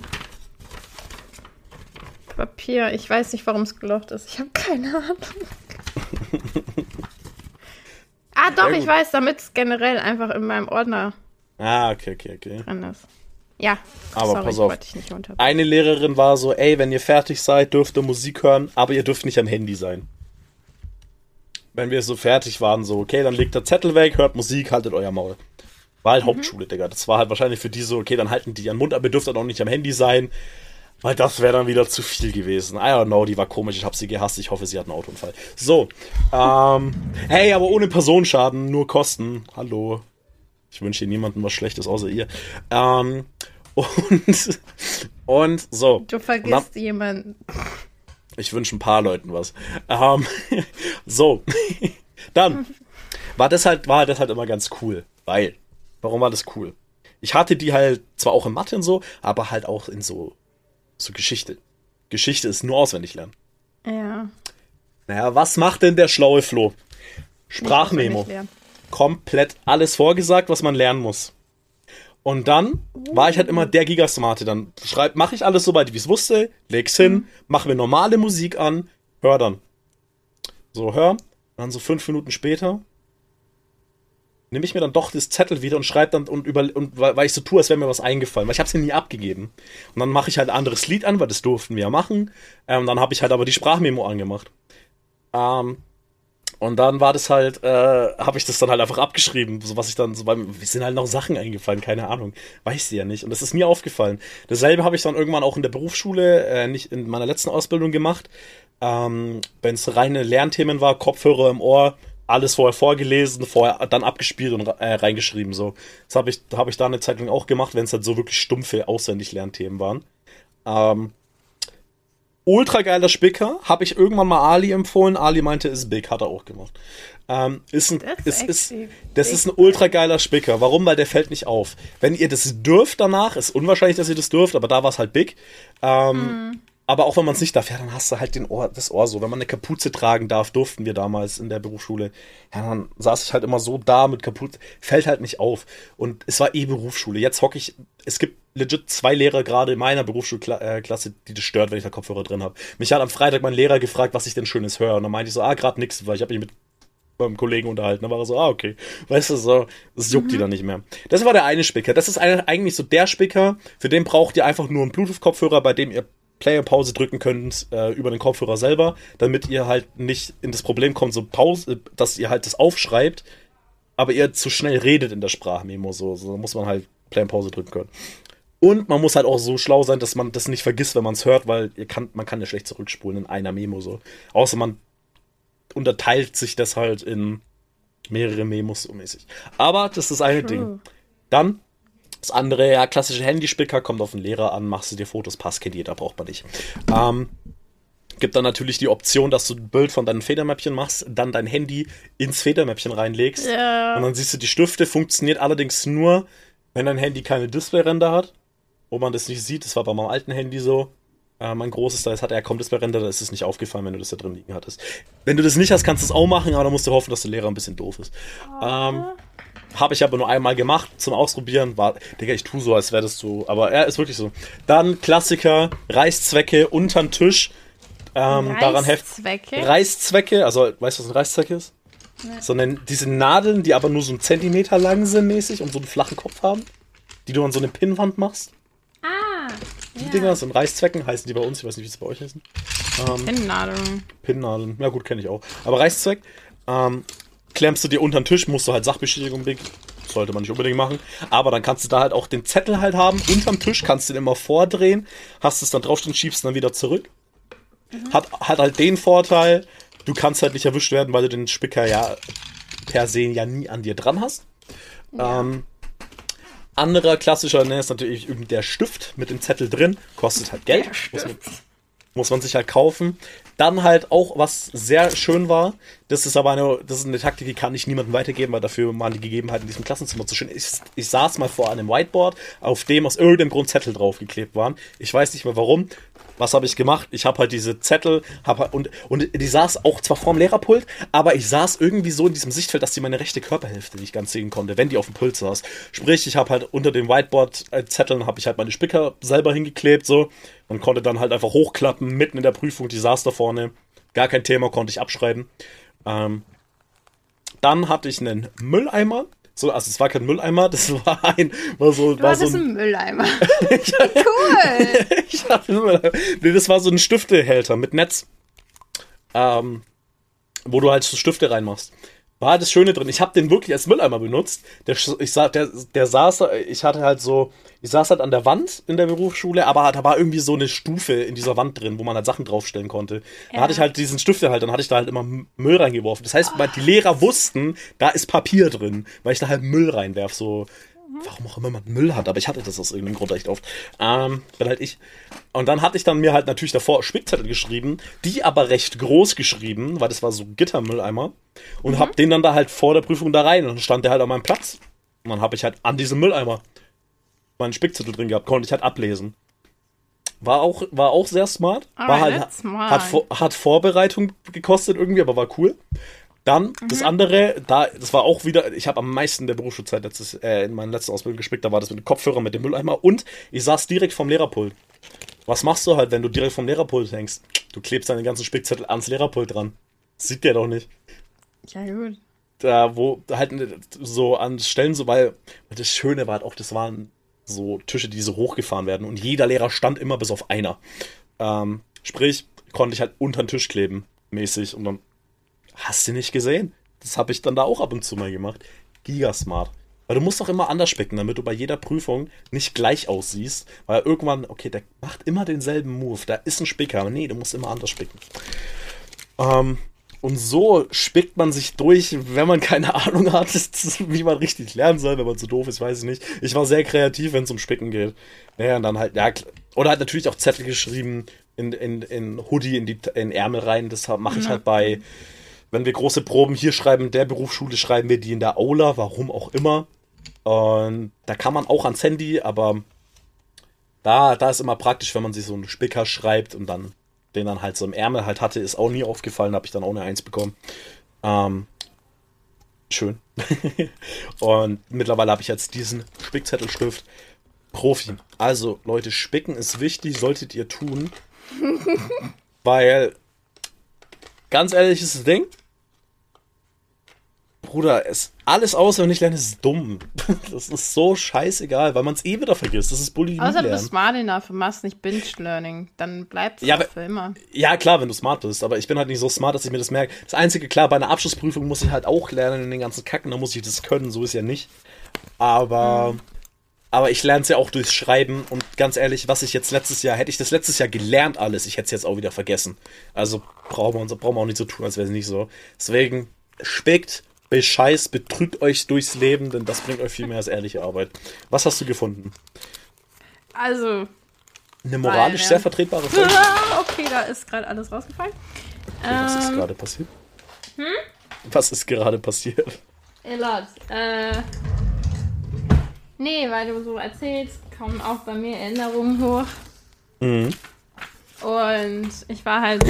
Papier. Ich weiß nicht, warum es gelocht ist. Ich habe keine Ahnung. ah, doch, ich weiß, damit es generell einfach in meinem Ordner Ah, okay, okay, okay. drin ist. Ja, Aber sorry, pass auf. Eine Lehrerin war so, ey, wenn ihr fertig seid, dürft ihr Musik hören, aber ihr dürft nicht am Handy sein. Wenn wir so fertig waren, so, okay, dann legt der Zettel weg, hört Musik, haltet euer Maul. War halt Hauptschule, Digga. Das war halt wahrscheinlich für die so, okay, dann halten die ihren Mund, aber ihr dürft dann auch nicht am Handy sein, weil das wäre dann wieder zu viel gewesen. I don't know, die war komisch, ich hab sie gehasst, ich hoffe, sie hat einen Autounfall. So, ähm, hey, aber ohne Personenschaden, nur Kosten. Hallo. Ich wünsche hier niemandem was Schlechtes außer ihr. Ähm, und, und so. Du vergisst jemanden. Ich wünsche ein paar Leuten was. Ähm, so. Dann war das halt, war das halt immer ganz cool. Weil, warum war das cool? Ich hatte die halt zwar auch in Mathe und so, aber halt auch in so, so Geschichte. Geschichte ist nur auswendig lernen. Ja. Naja, was macht denn der schlaue Flo? Sprachmemo. Komplett alles vorgesagt, was man lernen muss. Und dann war ich halt immer der Gigasmarte. Dann schreib, mache ich alles so weit, wie ich es wusste, leg's hin, mach mir normale Musik an, hör dann. So, hör. Dann so fünf Minuten später nehme ich mir dann doch das Zettel wieder und schreibe dann und über und weil weil ich so tue, als wäre mir was eingefallen, weil ich habe es nie abgegeben. Und dann mache ich halt ein anderes Lied an, weil das durften wir ja machen. Ähm, dann habe ich halt aber die Sprachmemo angemacht. Ähm, und dann war das halt, äh, habe ich das dann halt einfach abgeschrieben, so was ich dann, so beim, mir sind halt noch Sachen eingefallen, keine Ahnung, weiß sie ja nicht. Und das ist mir aufgefallen. Dasselbe habe ich dann irgendwann auch in der Berufsschule, äh, nicht in meiner letzten Ausbildung gemacht. Ähm, Wenn es reine Lernthemen war, Kopfhörer im Ohr, alles vorher vorgelesen, vorher dann abgespielt und äh, reingeschrieben. So, das habe ich, habe ich da eine Zeit lang auch gemacht, wenn es halt so wirklich stumpfe auswendig Lernthemen waren. Ähm, ultra geiler Spicker. Habe ich irgendwann mal Ali empfohlen. Ali meinte, ist big, hat er auch gemacht. Ähm, ist ein, Das ist, ist das ist ein ultra geiler Spicker. Warum? Weil der fällt nicht auf. Wenn ihr das dürft danach, ist unwahrscheinlich, dass ihr das dürft, aber da war es halt big. Ähm, Aber auch wenn man es nicht darf, ja, dann hast du halt den Ohr, das Ohr so. Wenn man eine Kapuze tragen darf, durften wir damals in der Berufsschule. Ja, dann saß ich halt immer so da mit Kapuze. Fällt halt nicht auf. Und es war eh Berufsschule. Jetzt hocke ich, es gibt legit zwei Lehrer gerade in meiner Berufsschulklasse, die das stört, wenn ich da Kopfhörer drin habe. Mich hat am Freitag mein Lehrer gefragt, was ich denn Schönes höre. Und dann meinte ich so, ah, gerade nix, weil ich habe mich mit meinem Kollegen unterhalten. Dann war er so, ah, okay. Weißt du, so, das juckt die dann nicht mehr. Das war der eine Spicker. Das ist eigentlich so der Spicker, für den braucht ihr einfach nur einen Bluetooth-Kopfhörer, bei dem ihr Play und Pause drücken könnt äh, über den Kopfhörer selber, damit ihr halt nicht in das Problem kommt, so Pause, dass ihr halt das aufschreibt, aber ihr zu schnell redet in der Sprachmemo. So, so muss man halt Play und Pause drücken können. Und man muss halt auch so schlau sein, dass man das nicht vergisst, wenn man es hört, weil ihr kann, man kann ja schlecht zurückspulen in einer Memo so. Außer man unterteilt sich das halt in mehrere Memos so mäßig. Aber das ist das eine Ding. Dann das andere, ja, klassische Handyspicker, kommt auf den Lehrer an, machst du dir Fotos, passt, kennt jeder, braucht man nicht. Ähm, gibt dann natürlich die Option, dass du ein Bild von deinem Federmäppchen machst, dann dein Handy ins Federmäppchen reinlegst Ja. und dann siehst du die Stifte, funktioniert allerdings nur, wenn dein Handy keine Displayränder hat, wo man das nicht sieht, das war bei meinem alten Handy so, äh, mein großes, da hat er kaum Displayränder, da ist es nicht aufgefallen, wenn du das da drin liegen hattest. Wenn du das nicht hast, kannst du es auch machen, aber da musst du hoffen, dass der Lehrer ein bisschen doof ist. Ähm, habe ich aber nur einmal gemacht zum Ausprobieren. War, Digga, ich tu so, als wäre das so. Aber er ist wirklich so. Dann Klassiker, Reißzwecke unterm Tisch. Ähm, daran heft. Reißzwecke? Reißzwecke, also weißt du, was ein Reißzweck ist? Sondern diese Nadeln, die aber nur so einen Zentimeter lang sind mäßig und so einen flachen Kopf haben, die du an so eine Pinnwand machst. Ah, Die ja. Dinger sind Reißzwecken, heißen die bei uns, ich weiß nicht, wie es bei euch heißen. Ähm, Pinnnadeln. Pinnnadeln. Ja gut, kenne ich auch. Aber Reißzweck, ähm, klemmst du dir unter den Tisch, musst du halt Sachbeschädigung big. Sollte man nicht unbedingt machen. Aber dann kannst du da halt auch den Zettel halt haben. Unterm Tisch kannst du den immer vordrehen, hast es dann draufstehen, schiebst dann wieder zurück. Hat, hat halt den Vorteil, du kannst halt nicht erwischt werden, weil du den Spicker ja per se ja nie an dir dran hast. Ähm, anderer klassischer ne, ist natürlich der Stift mit dem Zettel drin. Kostet halt Geld. Der man, Muss man sich halt kaufen. Dann halt auch, was sehr schön war, das ist aber eine, das ist eine Taktik, die kann ich niemandem weitergeben, weil dafür waren die Gegebenheiten in diesem Klassenzimmer zu schön. Ich, ich saß mal vor einem Whiteboard, auf dem aus irgendeinem Grund Zettel draufgeklebt waren. Ich weiß nicht mehr warum. Was habe ich gemacht? Ich habe halt diese Zettel, hab halt, und, und die saß auch zwar vorm Lehrerpult, aber ich saß irgendwie so in diesem Sichtfeld, dass die meine rechte Körperhälfte nicht ganz sehen konnte, wenn die auf dem Pult saß. Sprich, ich habe halt unter den Whiteboard-Zetteln habe ich halt meine Spicker selber hingeklebt, so, und konnte dann halt einfach hochklappen, mitten in der Prüfung, die saß da vorne. Gar kein Thema, konnte ich abschreiben. Ähm, dann hatte ich einen Mülleimer, so, also es war kein Mülleimer, das war ein, war so, Du war so ein, einen Mülleimer. ich, Cool. ich hatte einen Mülleimer. Nee, das war so ein Stiftehälter mit Netz, ähm, wo du halt so Stifte reinmachst. War halt das Schöne drin. Ich habe den wirklich als Mülleimer benutzt. Der, ich sa- der, der saß, ich hatte halt so, ich saß halt an der Wand in der Berufsschule, aber da war irgendwie so eine Stufe in dieser Wand drin, wo man halt Sachen draufstellen konnte. Da Ja. hatte ich halt diesen Stiftehälter, dann hatte ich da halt immer Müll reingeworfen. Das heißt, weil die Lehrer wussten, da ist Papier drin, weil ich da halt Müll reinwerf, so. Warum auch immer man Müll hat, aber ich hatte das aus irgendeinem Grund echt oft. Ähm, bin halt ich. Und dann hatte ich dann mir halt natürlich davor Spickzettel geschrieben, die aber recht groß geschrieben, weil das war so Gittermülleimer. Und hab den dann da halt vor der Prüfung da rein und dann stand der halt an meinem Platz. Und dann habe ich halt an diesem Mülleimer meinen Spickzettel drin gehabt, konnte ich halt ablesen. War auch, war auch sehr smart. War Alright, halt, that's smart. hat, hat Vorbereitung gekostet irgendwie, aber war cool. Dann das andere, da, das war auch wieder, ich habe am meisten der Berufsschulzeit letztes, äh, in meiner letzten Ausbildung gespickt, da war das mit dem Kopfhörer, mit dem Mülleimer und ich saß direkt vom Lehrerpult. Was machst du halt, wenn du direkt vom Lehrerpult hängst? Du klebst deine ganzen Spickzettel ans Lehrerpult dran. Das sieht der doch nicht. Ja, gut. Da, wo halt so an Stellen so, weil das Schöne war halt auch, das waren so Tische, die so hochgefahren werden und jeder Lehrer stand immer bis auf einer. Ähm, sprich, konnte ich halt unter den Tisch kleben, mäßig und dann hast du nicht gesehen. Das habe ich dann da auch ab und zu mal gemacht. Gigasmart. Weil du musst doch immer anders spicken, damit du bei jeder Prüfung nicht gleich aussiehst. Weil irgendwann, okay, der macht immer denselben Move. Da ist ein Spicker. Aber nee, du musst immer anders spicken. Ähm, und so spickt man sich durch, wenn man keine Ahnung hat, wie man richtig lernen soll, wenn man zu doof ist, weiß ich nicht. Ich war sehr kreativ, wenn es um Spicken geht. Naja, und dann halt, ja, oder halt natürlich auch Zettel geschrieben in, in, in Hoodie, in die in Ärmel rein. Das mache ich halt bei, wenn wir große Proben hier schreiben, in der Berufsschule schreiben wir die in der Aula, warum auch immer. Und da kann man auch ans Handy, aber da, da ist immer praktisch, wenn man sich so einen Spicker schreibt und dann den dann halt so im Ärmel halt hatte, ist auch nie aufgefallen, habe ich dann auch eine Eins bekommen. Ähm, schön. und mittlerweile habe ich jetzt diesen Spickzettelstift Profi. Also, Leute, Spicken ist wichtig, solltet ihr tun. weil, ganz ehrlich ist das Ding, Bruder, es alles außer wenn ich lerne, ist dumm. Das ist so scheißegal, weil man es eh wieder vergisst. Das ist Bulimie Außer du bist smart enough und machst nicht Binge-Learning. Dann bleibt es Ja, für immer. Ja, klar, wenn du smart bist, aber ich bin halt nicht so smart, dass ich mir das merke. Das Einzige, klar, bei einer Abschlussprüfung muss ich halt auch lernen in den ganzen Kacken, da muss ich das können, so ist ja nicht. Aber, aber ich lerne es ja auch durchs Schreiben und ganz ehrlich, was ich jetzt letztes Jahr, hätte ich das letztes Jahr gelernt alles, ich hätte es jetzt auch wieder vergessen. Also brauchen wir, uns, brauchen wir auch nicht so tun, als wäre es nicht so. Deswegen, spickt, bescheißt, betrügt euch durchs Leben, denn das bringt euch viel mehr als ehrliche Arbeit. Was hast du gefunden? Also, Eine moralisch Weil, sehr vertretbare Folge. ah, okay, da ist gerade alles rausgefallen. Was ist Ähm, gerade passiert? Was ist gerade passiert? Elot, äh. Nee, weil du so erzählst, kommen auch bei mir Erinnerungen hoch. Mhm. Und ich war halt.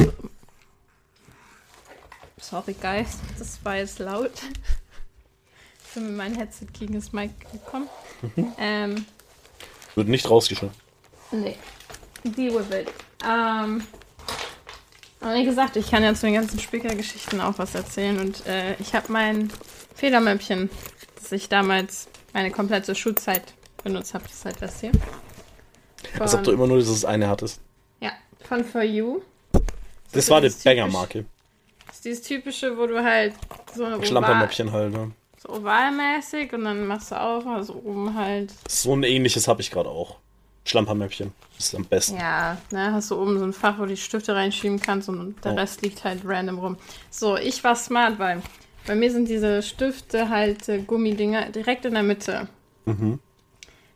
So- Sorry, guys, das war jetzt laut. Ich bin mit meinem Headset gegen das Mic gekommen. Ähm, Wird nicht rausgeschnitten. nee. Deal with it. Ähm, und wie gesagt, ich kann ja zu den ganzen Spiekergeschichten auch was erzählen. Und äh, ich habe mein Federmäppchen, das ich damals meine komplette Schulzeit benutzt habe, das ist halt das hier. Als ob du immer nur dieses eine hattest. Ja, von For You. Das so war die Banger-Marke. Ist dieses typische, wo du halt so eine Schlampermäppchen halt. Ne? so ovalmäßig und dann machst du auf, also oben halt. So ein ähnliches habe ich gerade auch. Schlampermäppchen. Ist am besten. Ja, ne, hast du oben so ein Fach, wo du die Stifte reinschieben kannst und der Oh. Rest liegt halt random rum. So, ich war smart, weil bei mir sind diese Stifte halt äh, Gummidinger direkt in der Mitte. Mhm.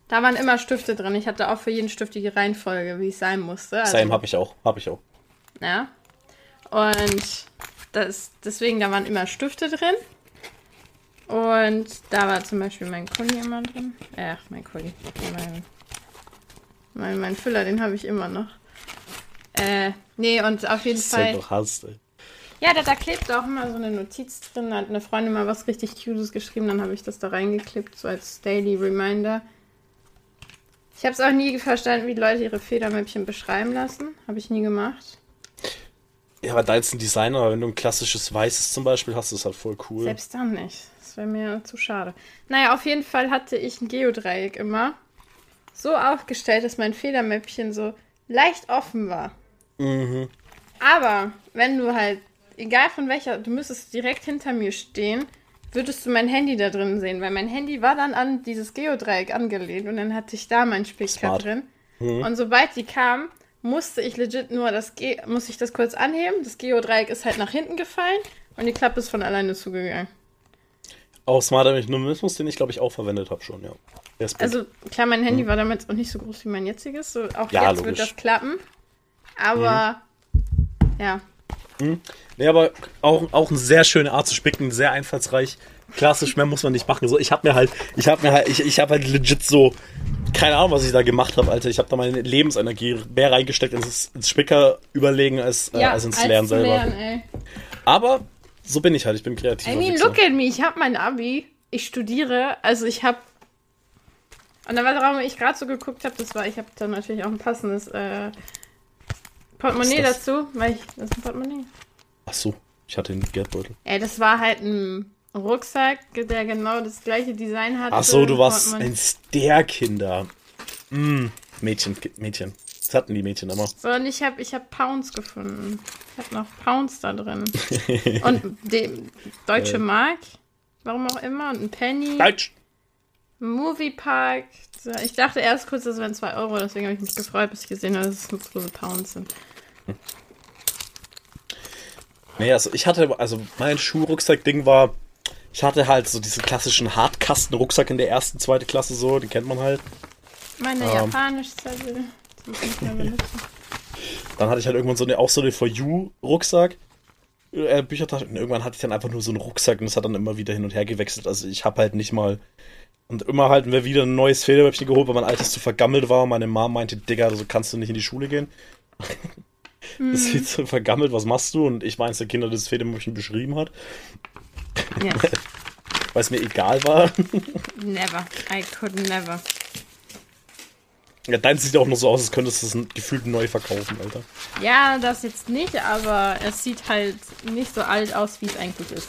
Da waren immer Stifte drin. Ich hatte auch für jeden Stift die Reihenfolge, wie es sein musste. Also, Same habe ich auch. Habe ich auch. Ja. Und das, deswegen, da waren immer Stifte drin. Und da war zum Beispiel mein Kuli immer drin. Ach, mein Kuli. Mein, mein, mein Füller, den habe ich immer noch. Äh, nee, und auf jeden Das Fall. noch hast, ey. Ja, da, da klebt auch immer so eine Notiz drin. Da hat eine Freundin mal was richtig Cutes geschrieben, dann habe ich das da reingeklebt, so als Daily Reminder. Ich habe es auch nie verstanden, wie Leute ihre Federmäppchen beschreiben lassen. Habe ich nie gemacht. Ja, aber da jetzt ein Designer, aber wenn du ein klassisches weißes zum Beispiel hast, ist das halt voll cool. Selbst dann nicht. Das wäre mir zu schade. Naja, auf jeden Fall hatte ich ein Geodreieck immer so aufgestellt, dass mein Federmäppchen so leicht offen war. Mhm. Aber wenn du halt, egal von welcher, du müsstest direkt hinter mir stehen, würdest du mein Handy da drin sehen, weil mein Handy war dann an dieses Geodreieck angelehnt und dann hatte ich da mein Spicker Smart. drin. Mhm. Und sobald die kam, musste ich legit nur das Ge muss ich das kurz anheben. Das Geodreieck ist halt nach hinten gefallen und die Klappe ist von alleine zugegangen. Auch smarter Minimalismus, den ich glaube ich auch verwendet habe schon, ja. Also klar, mein Handy war damals auch nicht so groß wie mein jetziges. So, auch Mhm. Ja, jetzt wird logisch. Mhm. das klappen. Aber ja, Nee, aber auch, auch eine sehr schöne Art zu spicken, sehr einfallsreich. Klassisch, mehr muss man nicht machen. So, ich habe mir halt, ich habe mir halt, ich, ich habe halt legit so, keine Ahnung, was ich da gemacht habe, Alter. Ich habe da meine Lebensenergie mehr reingesteckt ins, ins Spicker überlegen als, äh, ja als ins Lernen zu selber. lernen. Aber so bin ich halt, ich bin kreativ. I mean, look at me. Ich habe mein Abi. Ich studiere. Also ich habe. Und dann, warum ich gerade so geguckt habe, das war, ich habe dann natürlich auch ein passendes äh, Portemonnaie dazu, weil ich. Das ist ein Portemonnaie. Ach so, ich hatte den Geldbeutel. Ey, das war halt ein Rucksack, der genau das gleiche Design hatte. Ach so, du warst Portemonnaie. ein Sterkinder. Mm, Mädchen, Mädchen. Das hatten die Mädchen immer. So, und ich habe ich hab Pounds gefunden. Ich habe noch Pounds da drin. und die Deutsche Mark, warum auch immer, und ein Penny, Deutsch. Moviepark. Ich dachte erst kurz, das wären 2 Euro, deswegen habe ich mich gefreut, bis ich gesehen habe, dass es nutzlose Pounds sind. Nee, also ich hatte, also mein Schuhrucksack-Ding war, ich hatte halt so diesen klassischen Hartkasten-Rucksack in der ersten, zweite Klasse so, den kennt man halt. Meine Ähm. Japanisch-Zettel, die ich nicht mehr benutze. Dann hatte ich halt irgendwann so eine, auch so eine For You-Rucksack. Äh, Büchertasche. Und irgendwann hatte ich dann einfach nur so einen Rucksack und das hat dann immer wieder hin und her gewechselt. Also ich habe halt nicht mal. Und immer halt mir wieder ein neues Federmäppchen geholt, weil mein altes zu vergammelt war. Und meine Mom meinte, Digga, so kannst du nicht in die Schule gehen. Das ist viel zu vergammelt, was machst du? Und ich meins der Kinder das Federmäppchen beschrieben hat, Yes. weil es mir egal war. Never. I could never. Ja, dein sieht auch noch so aus, als könntest du es gefühlt neu verkaufen, Alter. Ja, das jetzt nicht, aber es sieht halt nicht so alt aus, wie es eigentlich ist.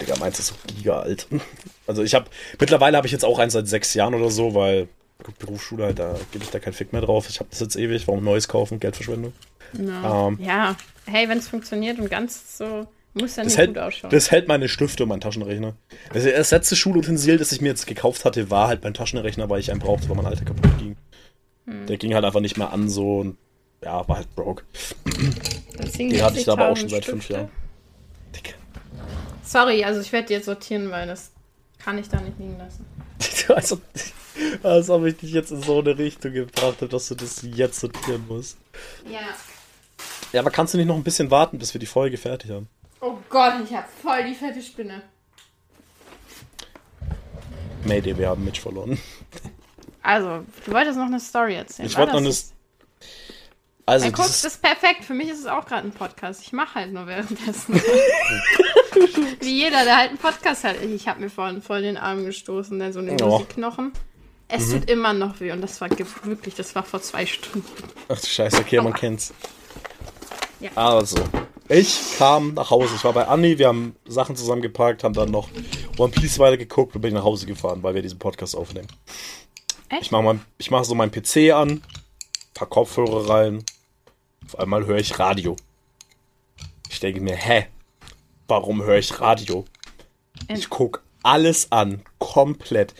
Digga, meins ist so giga alt. Also ich habe, mittlerweile habe ich jetzt auch eins seit sechs Jahren oder so, weil gut, Berufsschule, halt, da gebe ich da keinen Fick mehr drauf. Ich habe das jetzt ewig, warum Neues kaufen, Geldverschwendung. No. Ähm. ja, hey, wenn es funktioniert und ganz so, muss ja Das nicht hält, gut ausschauen. das hält meine Stifte und mein Taschenrechner. Das letzte Schulutensil, das ich mir jetzt gekauft hatte, war halt mein Taschenrechner, weil ich einen brauchte, weil mein alter kaputt ging. Hm. Der ging halt einfach nicht mehr an so und ja, war halt broke. Den hatte ich da aber auch 60.000 schon seit fünf Stifte. Jahren. Digga. Sorry, also ich werde jetzt sortieren, weil das kann ich da nicht liegen lassen. Also, als ob ich dich jetzt in so eine Richtung gebracht habe, dass du das jetzt sortieren musst. Ja. Ja, aber kannst du nicht noch ein bisschen warten, bis wir die Folge fertig haben? Oh Gott, ich habe voll die fette Spinne. Mayday, wir haben Mitch verloren. Also, du wolltest noch eine Story erzählen. Ich wollte noch eine. das? Also, Ja, guck, das ist perfekt. Für mich ist es auch gerade ein Podcast. Ich mache halt nur währenddessen. Wie jeder, der halt einen Podcast hat. Ich habe mir vorhin voll den Arm gestoßen, dann so eine Oh. Knochen. Es Mhm. tut immer noch weh und das war wirklich, das war vor zwei Stunden. ach du Scheiße, okay, man kennt's. Ja. Also, ich kam nach Hause. Ich war bei Anni, wir haben Sachen zusammengepackt, haben dann noch One Piece weitergeguckt und bin nach Hause gefahren, weil wir diesen Podcast aufnehmen. Echt? Ich mache mein, ich mach so meinen PC an, paar Kopfhörer rein. Auf einmal höre ich Radio. Ich denke mir, hä? Warum höre ich Radio? Ich guck alles an, komplett.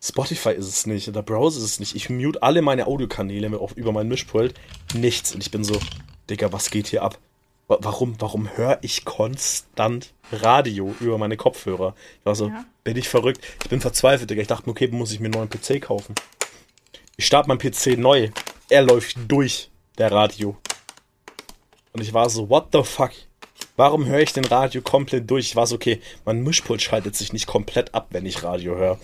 Spotify ist es nicht, der Browser ist es nicht. Ich mute alle meine Audiokanäle über mein Mischpult. Nichts. Und ich bin so, Digga, was geht hier ab? Wa- Warum, warum höre ich konstant Radio über meine Kopfhörer? Ich war so, Ja. bin ich verrückt? Ich bin verzweifelt, Digga. Ich dachte, mir, okay, muss ich mir einen neuen PC kaufen. Ich starte meinen PC neu. Er läuft durch, der Radio. Und ich war so, what the fuck? Warum höre ich den Radio komplett durch? Ich war so, okay, mein Mischpult schaltet sich nicht komplett ab, wenn ich Radio höre.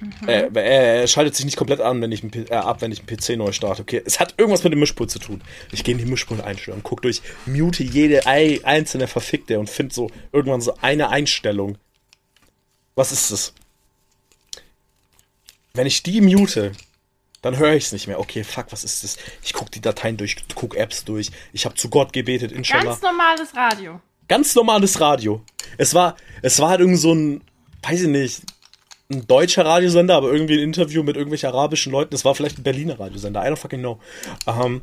Mhm. Äh, äh, er schaltet sich nicht komplett an, wenn ich ein, äh, ab, wenn ich einen PC neu starte. Okay, es hat irgendwas mit dem Mischpult zu tun. Ich gehe in die Mischpult-Einstellung, gucke durch, mute jede einzelne Verfickte und finde so irgendwann so eine Einstellung. Was ist das? Wenn ich die mute, dann höre ich es nicht mehr. Okay, fuck, was ist das? Ich gucke die Dateien durch, gucke Apps durch. Ich habe zu Gott gebetet, inshallah. Ganz normales Radio. Ganz normales Radio. Es war, es war halt irgend so ein, weiß ich nicht, ein deutscher Radiosender, aber irgendwie ein Interview mit irgendwelchen arabischen Leuten. Das war vielleicht ein Berliner Radiosender. I don't fucking know. Ähm.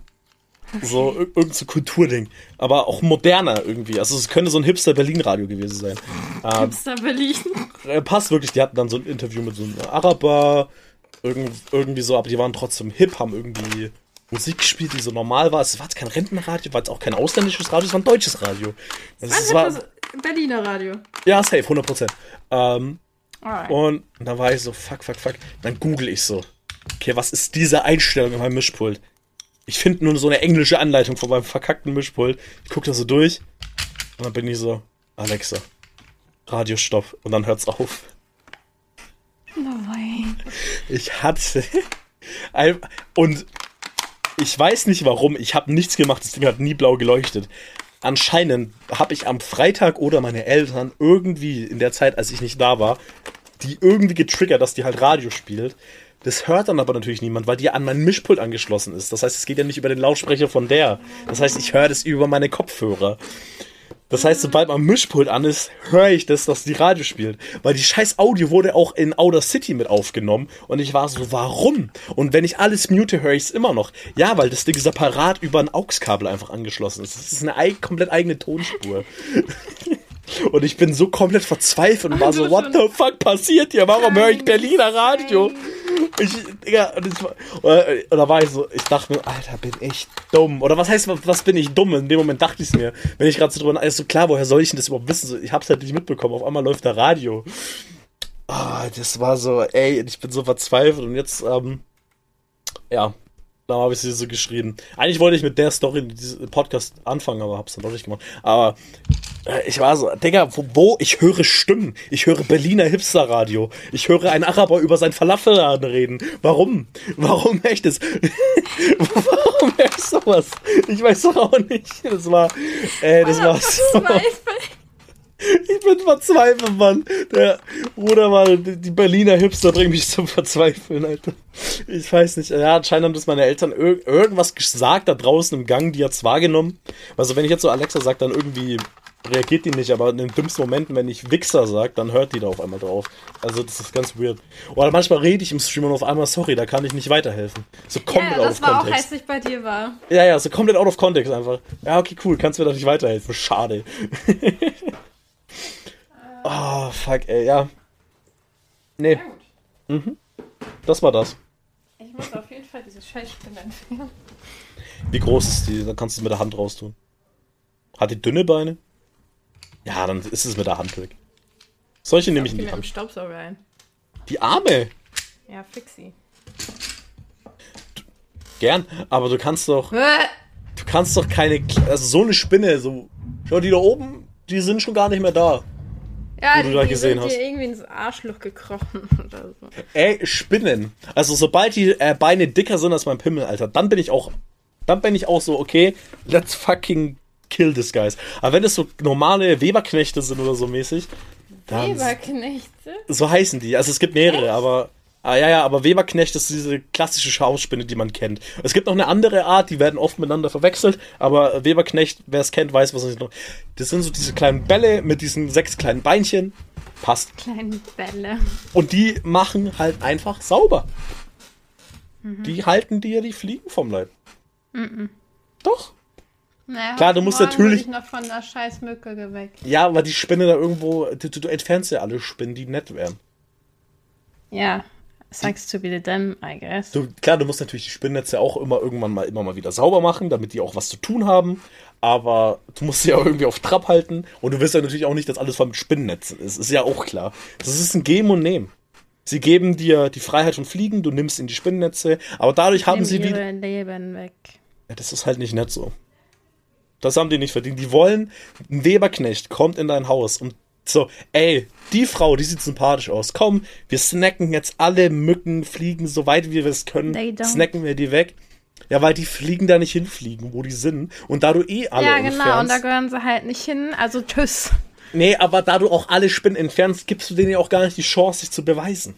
So irgendein so Kulturding. Aber auch moderner irgendwie. Also es könnte so ein Hipster Berlin Radio gewesen sein. Ähm, Hipster Berlin. Äh, passt wirklich. Die hatten dann so ein Interview mit so einem Araber. irgendwie so, aber die waren trotzdem hip, haben irgendwie Musik gespielt, die so normal war. Es war jetzt kein Rentenradio, war jetzt auch kein ausländisches Radio, es war ein deutsches Radio. Also es war Berliner Radio. Ja, safe, 100%. Ähm, und, und dann war ich so, fuck, fuck, fuck. Dann google ich so, okay, was ist diese Einstellung in meinem Mischpult? Ich finde nur so eine englische Anleitung von meinem verkackten Mischpult. Ich gucke da so durch und dann bin ich so, Alexa, Radio stopp und dann hört's auf. Nein. Ich hatte und ich weiß nicht warum, ich habe nichts gemacht, das Ding hat nie blau geleuchtet. Anscheinend habe ich am Freitag oder meine Eltern irgendwie in der Zeit, als ich nicht da war, die irgendwie getriggert, dass die halt Radio spielt. Das hört dann aber natürlich niemand, weil die an mein Mischpult angeschlossen ist. Das heißt, es geht ja nicht über den Lautsprecher von der. Das heißt, ich höre das über meine Kopfhörer. Das heißt, sobald mein Mischpult an ist, höre ich das, dass die Radio spielt. Weil die scheiß Audio wurde auch in Outer City mit aufgenommen. Und ich war so, warum? Und wenn ich alles mute, höre ich es immer noch. Ja, weil das Ding separat über ein AUX-Kabel einfach angeschlossen ist. Das ist eine komplett eigene Tonspur. Und ich bin so komplett verzweifelt und war so, what the fuck passiert hier? Warum höre ich Berliner Radio? Ich, Digga, und, ich, und da war ich so, ich dachte mir, Alter, bin ich dumm. Oder was heißt, was bin ich dumm? In dem Moment dachte ich es mir. Wenn ich gerade so drüber nachdenke, so klar, woher soll ich denn das überhaupt wissen? Ich hab's halt nicht mitbekommen. Auf einmal läuft da Radio. Ah, das war so, ey, ich bin so verzweifelt und jetzt, ähm, ja, da habe ich sie so geschrieben. Eigentlich wollte ich mit der Story diesen Podcast anfangen, aber hab's dann doch nicht gemacht. Aber ich war so, Digga, wo, wo? Ich höre Stimmen. Ich höre Berliner Hipster-Radio. Ich höre einen Araber über sein Falafelladen reden. Warum? Warum echt es? Warum echt sowas? Ich weiß doch auch nicht. Das war, äh, das war so. Ich bin verzweifelt, Mann. Der Bruder war, die Berliner Hipster bringen mich zum Verzweifeln, Alter. Ich weiß nicht. Ja, anscheinend haben das meine Eltern ir irgendwas gesagt da draußen im Gang, die hat's wahrgenommen. Also wenn ich jetzt so Alexa sage, dann irgendwie reagiert die nicht, aber in den dümmsten Momenten, wenn ich Wichser sage, dann hört die da auf einmal drauf. Also das ist ganz weird. Oder manchmal rede ich im Stream und auf einmal, sorry, da kann ich nicht weiterhelfen. So komplett ja, out of context. Das war auch, als ich bei dir war. Ja, ja, so komplett out of context einfach. Ja, okay, cool, kannst mir da nicht weiterhelfen. Schade. Oh, fuck, ey, ja. Nee. Mhm. Das war das. Ich muss auf jeden Fall diese Scheißspinne entfernen. Wie groß ist die? Da kannst du es mit der Hand raus tun. Hat die dünne Beine? Ja, dann ist es mit der Hand weg. Solche nehme ich in die Hand. Staubsauger ein. Die Arme? Ja, fix sie. Gern, aber du kannst doch. du kannst doch keine. Also so eine Spinne, so. Schau, die da oben, die sind schon gar nicht mehr da. Ja, die, du da gesehen sind hast. irgendwie ins Arschloch gekrochen oder so. Ey, Spinnen. Also sobald die äh, Beine dicker sind als mein Pimmel, Alter, dann bin ich auch, dann bin ich auch so, okay, let's fucking kill this guys. Aber wenn es so normale Weberknechte sind oder so mäßig, dann Weberknechte? So heißen die. Also es gibt mehrere, Echt? aber Ah ja, ja, aber Weberknecht ist diese klassische Schausspinne, die man kennt. Es gibt noch eine andere Art, die werden oft miteinander verwechselt, aber Weberknecht, wer es kennt, weiß, was ich noch. Das sind so diese kleinen Bälle mit diesen sechs kleinen Beinchen. Passt. Kleine Bälle. Und die machen halt einfach sauber. Mhm. Die halten dir die Fliegen vom Leib. Mhm. Doch. Naja, Klar, du musst natürlich. Ich noch von der scheiß Mücke weg. Ja, aber die Spinne da irgendwo. Du, du entfernst ja alle Spinnen, die nett wären. Ja. Sucks to be the them, I guess. Du, klar, du musst natürlich die Spinnnetze auch immer irgendwann mal immer mal wieder sauber machen, damit die auch was zu tun haben. Aber du musst sie auch irgendwie auf Trab halten. Und du willst ja natürlich auch nicht, dass alles voll mit Spinnennetzen ist. Ist ja auch klar. Das ist ein Geben und Nehmen. Sie geben dir die Freiheit von Fliegen, du nimmst in die Spinnennetze, aber dadurch haben sie wieder. Leben weg. Ja, das ist halt nicht nett so. Das haben die nicht verdient. Die wollen, ein Weberknecht kommt in dein Haus und so, ey, die Frau, die sieht sympathisch aus. Komm, wir snacken jetzt alle Mücken, Fliegen, so weit wie wir es können. Snacken wir die weg. Ja, weil die Fliegen da nicht hinfliegen, wo die sind. Und da du eh alle ja, genau, und entfernst. da gehören sie halt nicht hin. Also tschüss. nee, aber da du auch alle Spinnen entfernst, gibst du denen ja auch gar nicht die Chance, sich zu beweisen.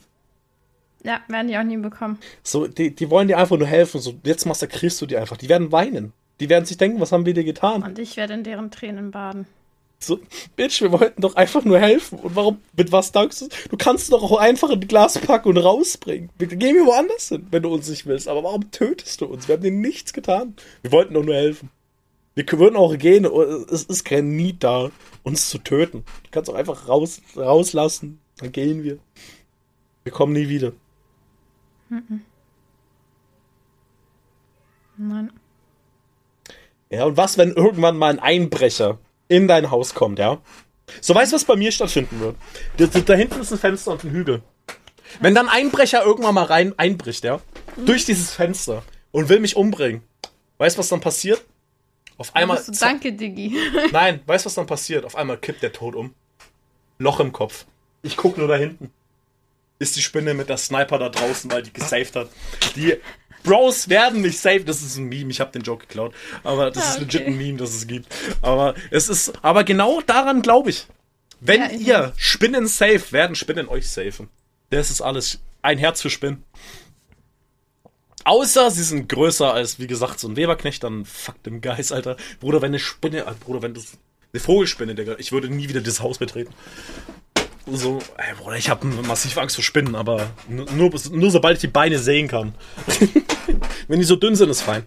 Ja, werden die auch nie bekommen. So, die, die wollen dir einfach nur helfen. So, jetzt massakrierst du die einfach. Die werden weinen. Die werden sich denken, was haben wir dir getan? Und ich werde in deren Tränen baden. So, Bitch, wir wollten doch einfach nur helfen. Und warum, mit was dankst du? Du kannst doch auch einfach in die Glas packen und rausbringen. Wir gehen wir woanders hin, wenn du uns nicht willst. Aber warum tötest du uns? Wir haben dir nichts getan. Wir wollten doch nur helfen. Wir würden auch gehen. Es ist kein Need da, uns zu töten. Du kannst auch einfach raus, rauslassen. Dann gehen wir. Wir kommen nie wieder. Nein. Ja, und was, wenn irgendwann mal ein Einbrecher in dein Haus kommt, ja? So weißt du, was bei mir stattfinden wird? Da, da hinten ist ein Fenster und ein Hügel. Wenn dann ein Einbrecher irgendwann mal rein einbricht, ja? Durch dieses Fenster und will mich umbringen. Weißt du, was dann passiert? Auf einmal. Du, danke, Diggi. Nein, weißt du, was dann passiert? Auf einmal kippt der Tod um. Loch im Kopf. Ich guck nur da hinten. Ist die Spinne mit der Sniper da draußen, weil die gesaved hat. Die Bros werden nicht safe. Das ist ein Meme. Ich habe den Joke geklaut. Aber das Ah, ist legit okay. ein Meme, das es gibt. Aber es ist, aber genau daran glaube ich. Wenn Ja, ihr Spinnen safe, werden Spinnen euch safen. Das ist alles. Ein Herz für Spinnen. Außer sie sind größer als, wie gesagt, so ein Weberknecht, dann fuck dem Geist, Alter. Bruder, wenn eine Spinne, äh, Bruder, wenn das. Eine Vogelspinne, Digga. Ich würde nie wieder dieses Haus betreten. So, ey, Bruder, ich habe massiv Angst vor Spinnen, aber nur, nur, nur sobald ich die Beine sehen kann. wenn die so dünn sind, ist fein.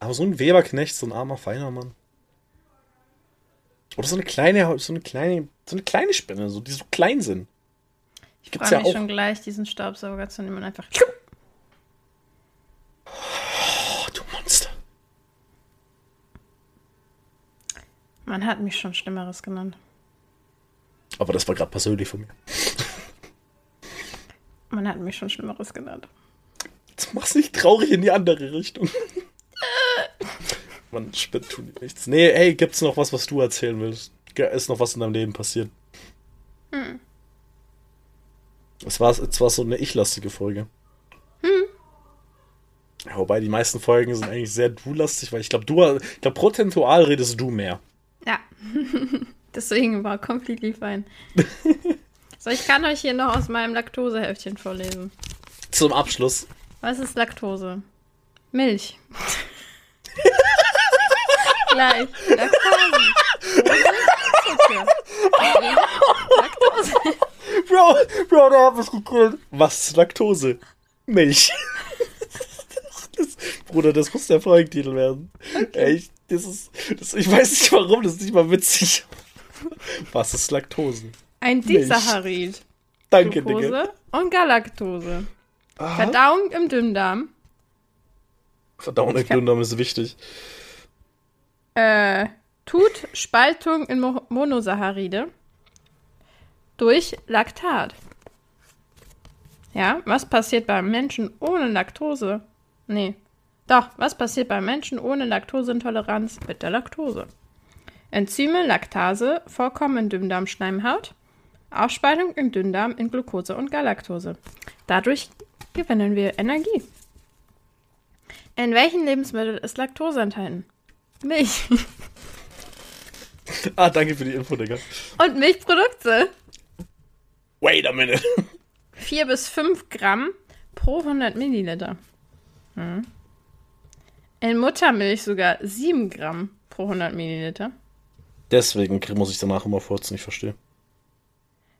Aber so ein Weberknecht, so ein armer, feiner Mann. Oder so eine kleine, so eine kleine, so eine kleine Spinne, so, die so klein sind. Ich freue ja mich auch. schon gleich, diesen Staubsauger zu nehmen und einfach. Oh, du Monster. Man hat mich schon Schlimmeres genannt. Aber das war gerade persönlich von mir. Man hat mich schon Schlimmeres genannt. Jetzt mach's nicht traurig in die andere Richtung. Man, Spinn tun die nichts. Nee, ey, gibt's noch was, was du erzählen willst? Ist noch was in deinem Leben passiert? Hm. Es war, es war so eine ich-lastige Folge. Ja, wobei die meisten Folgen sind eigentlich sehr du-lastig, weil ich glaube, du, ich glaube, prozentual redest du mehr. Ja. Deswegen war completely fine. So, ich kann euch hier noch aus meinem Laktoseheftchen vorlesen. Zum Abschluss. Was ist Laktose? Milch. Gleich. Laktose. Zucker. Laktose. Bro, Bro, da hab ich gekillt. Was ist Laktose? Milch. Das, Bruder, das muss der Folgentitel werden. Echt, das ist, das, ich weiß nicht warum, das ist nicht mal witzig. Was ist Laktose? Ein. Disaccharid. Danke, Digga. Glucose und Galaktose. Aha. Verdauung im Dünndarm. Verdauung im Dünndarm ist wichtig. Äh, tut Spaltung in Mo Monosaccharide durch Laktat. Ja, was passiert beim Menschen ohne Laktose? Nee. Doch, was passiert beim Menschen ohne Laktoseintoleranz mit der Laktose? Enzyme, Laktase, Vorkommen in Dünndarmschleimhaut, Aufspaltung im Dünndarm in Glucose und Galaktose. Dadurch gewinnen wir Energie. In welchen Lebensmitteln ist Laktose enthalten? Milch. Ah, danke für die Info, Digga. Und Milchprodukte. Wait a minute. 4 bis 5 Gramm pro 100 Milliliter. Hm. In Muttermilch sogar 7 Gramm pro 100 Milliliter. Deswegen muss ich danach immer furzen, ich verstehe.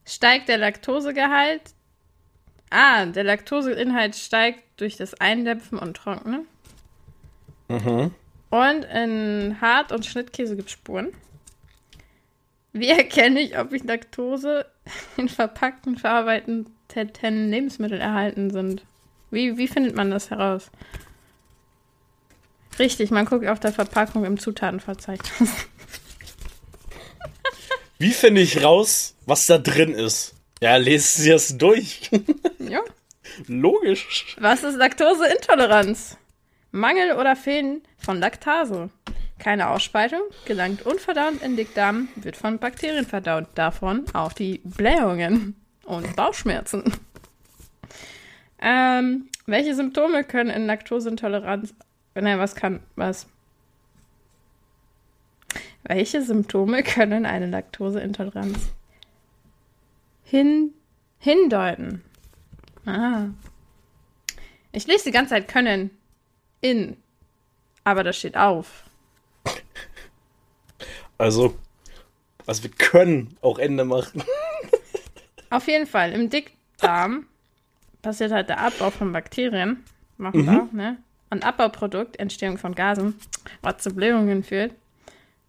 Steigt der Laktosegehalt. Ah, der Laktoseinhalt steigt durch das Eindämpfen und Trocknen. Mhm. Und in Hart- und Schnittkäse gibt es Spuren. Wie erkenne ich, ob ich Laktose in verpackten, verarbeiteten Lebensmitteln erhalten sind? Wie, wie findet man das heraus? Richtig, man guckt auf der Verpackung im Zutatenverzeichnis. Wie finde ich raus, was da drin ist? Ja, lesen Sie es durch. ja. Logisch. Was ist Laktoseintoleranz? Mangel oder Fehlen von Laktase. Keine Ausspaltung, gelangt unverdaunt in Dickdarm, wird von Bakterien verdaut. Davon auch die Blähungen und Bauchschmerzen. Ähm, welche Symptome können in Laktoseintoleranz. Nein, was kann. Was? Welche Symptome können eine Laktoseintoleranz hin, hindeuten? Ah. Ich lese die ganze Zeit können in, aber das steht auf. Also, also wir können auch Ende machen. Auf jeden Fall, im Dickdarm passiert halt der Abbau von Bakterien. Machen wir, ne? Und Abbauprodukt, Entstehung von Gasen, was zu Blähungen führt.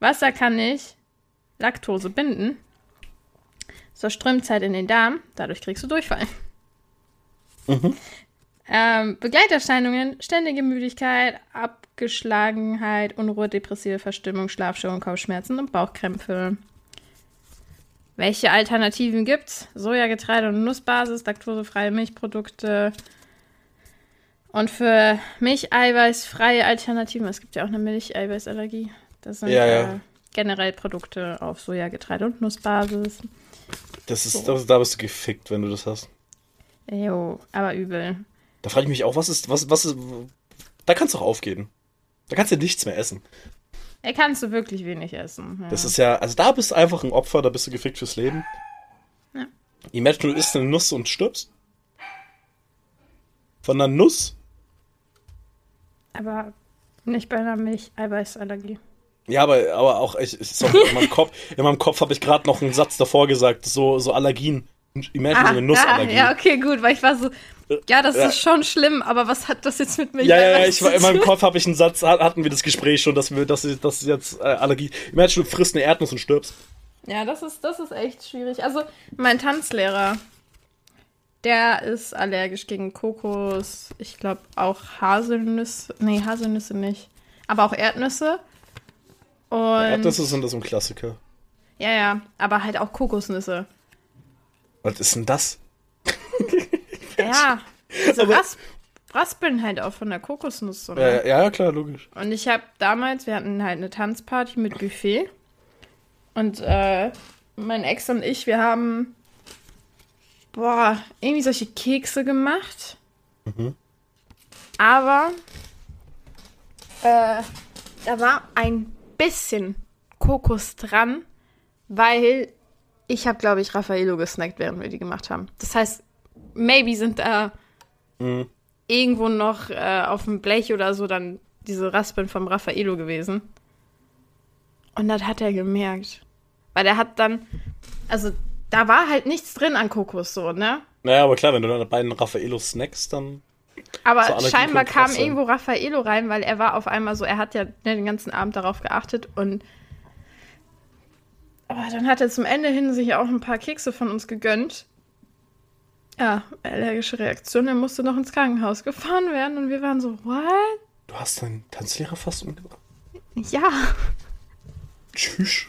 Wasser kann nicht Laktose binden. So strömt halt in den Darm, dadurch kriegst du Durchfall. Ähm, Begleiterscheinungen, ständige Müdigkeit, Abgeschlagenheit, Unruhe, depressive Verstimmung, Schlafstörungen, Kopfschmerzen und Bauchkrämpfe. Welche Alternativen gibt's? Sojagetreide und Nussbasis, laktosefreie Milchprodukte. Und für Milcheiweißfreie Alternativen, es gibt ja auch eine Milcheiweißallergie. Das sind Ja, ja. Äh, generell Produkte auf Sojagetreide und Nussbasis. Das ist, So. das, da bist du gefickt, wenn du das hast. Jo, aber übel. Da frage ich mich auch, was ist, was, was ist, da kannst du auch aufgeben. Da kannst du nichts mehr essen. Er kannst du wirklich wenig essen. Ja. Das ist ja, also da bist du einfach ein Opfer, da bist du gefickt fürs Leben. Ja. Imagine, du isst eine Nuss und stirbst. Von einer Nuss? aber nicht bei einer Milcheiweißallergie. Ja, aber, aber auch, ich, sorry, in meinem Kopf, in meinem Kopf habe ich gerade noch einen Satz davor gesagt, so, so Allergien. Imagine so eine Nussallergie. Ah, ja, okay, gut, weil ich war so, ja, das Ja. ist schon schlimm, aber was hat das jetzt mit Milch? Ja, ja, ja, ich war, in meinem Kopf habe ich einen Satz, hat- hatten wir das Gespräch schon, dass wir, dass, dass jetzt äh, Allergie. Imagine, du frisst eine Erdnuss und stirbst. Ja, das ist, das ist echt schwierig. Also, mein Tanzlehrer, der ist allergisch gegen Kokos, ich glaube auch Haselnüsse, nee, Haselnüsse nicht, aber auch Erdnüsse. Und, Erdnüsse sind das so ein Klassiker. ja, ja, aber halt auch Kokosnüsse. Was ist denn das? Ja, diese Aber- Ras Raspeln halt auch von der Kokosnuss. So? Äh, ja, klar, logisch. Und ich habe damals, wir hatten halt eine Tanzparty mit Buffet. Und äh, mein Ex und ich, wir haben, boah, irgendwie solche Kekse gemacht. Aber äh, da war ein bisschen Kokos dran, weil ich habe, glaube ich, Raffaello gesnackt, während wir die gemacht haben. Das heißt, maybe sind da Mhm. irgendwo noch äh, auf dem Blech oder so dann diese Raspeln vom Raffaello gewesen. Und das hat er gemerkt. Weil er hat dann, also da war halt nichts drin an Kokos so, ne? Naja, aber klar, wenn du dann bei den Raffaello snackst, dann. Aber So scheinbar kam irgendwo Raffaello rein, weil er war auf einmal so, er hat ja ne, den ganzen Abend darauf geachtet und aber dann hat er zum Ende hin sich auch ein paar Kekse von uns gegönnt. Ja, allergische Reaktion, er musste noch ins Krankenhaus gefahren werden und wir waren so, what? Du hast deinen Tanzlehrer fast umgebracht. Ja, Tschüss.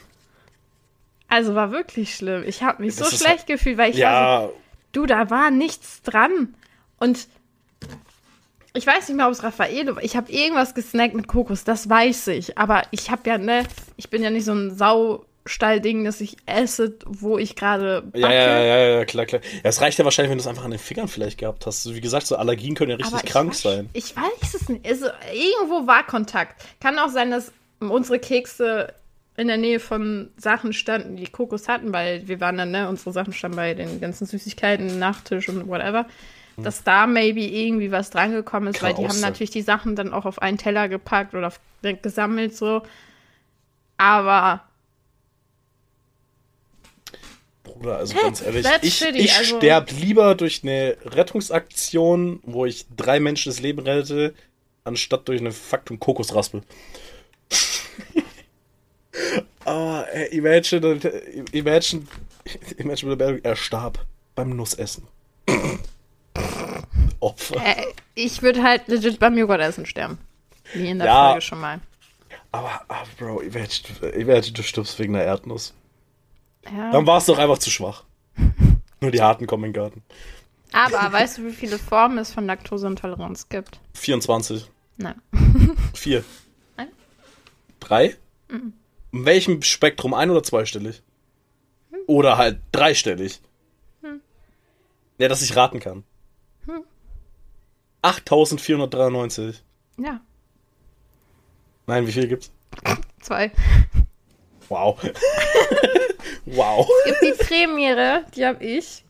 also war wirklich schlimm. Ich habe mich Das so schlecht gefühlt, weil ich war so, Ja, du, da war nichts dran. Und ich weiß nicht mehr, ob es Raffaello war. Ich habe irgendwas gesnackt mit Kokos, das weiß ich. Aber ich habe ja, ne, ich bin ja nicht so ein Saustall-Ding, dass ich esse, wo ich gerade backe. ja, ja, ja, ja, klar, klar. Ja, es reicht ja wahrscheinlich, wenn du es einfach an den Fingern vielleicht gehabt hast. Wie gesagt, so Allergien können ja richtig krank weiß, sein. Ich weiß es nicht. Also, irgendwo war Kontakt. Kann auch sein, dass unsere Kekse in der Nähe von Sachen standen, die Kokos hatten, weil wir waren dann, ne, unsere Sachen standen bei den ganzen Süßigkeiten, Nachtisch und whatever. Dass da maybe irgendwie was drangekommen ist. Kann weil die haben sein. natürlich die Sachen dann auch auf einen Teller gepackt oder gesammelt so. Aber Bruder, also ganz ehrlich, ich, ich also- sterb lieber durch eine Rettungsaktion, wo ich drei Menschen das Leben rette, anstatt durch eine Faktum Kokosraspel. Aber äh, imagine, imagine, imagine, er starb beim Nussessen. Opfer. äh, ich würde halt legit beim Joghurtessen sterben. Wie in der Ja. Folge schon mal. Aber, aber Bro, imagine, imagine, du stirbst wegen einer Erdnuss. Ja. Dann warst du doch einfach zu schwach. Nur die Harten kommen in den Garten. Aber weißt du, wie viele Formen es von Laktoseintoleranz gibt? 24. Nein. Vier. Nein. Drei? In welchem Spektrum? Ein- oder zweistellig? Oder halt dreistellig? Ja, dass ich raten kann. 8493. Ja. Nein, wie viel gibt's? Zwei. Wow. wow. gibt die Premiere, die habe ich.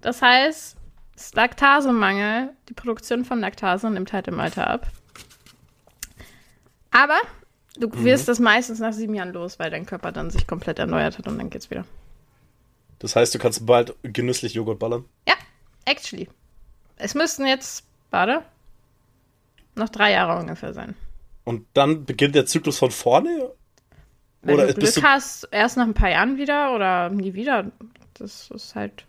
Das heißt, es ist Laktasemangel. Die Produktion von Laktase nimmt halt im Alter ab. Aber du wirst das meistens nach sieben Jahren los, weil dein Körper dann sich komplett erneuert hat und dann geht's wieder. Das heißt, du kannst bald genüsslich Joghurt ballern. Ja, actually. Es müssten jetzt, warte, noch drei Jahre ungefähr sein. Und dann beginnt der Zyklus von vorne? Wenn Oder du Glück du- hast, erst nach ein paar Jahren wieder oder nie wieder. Das ist halt.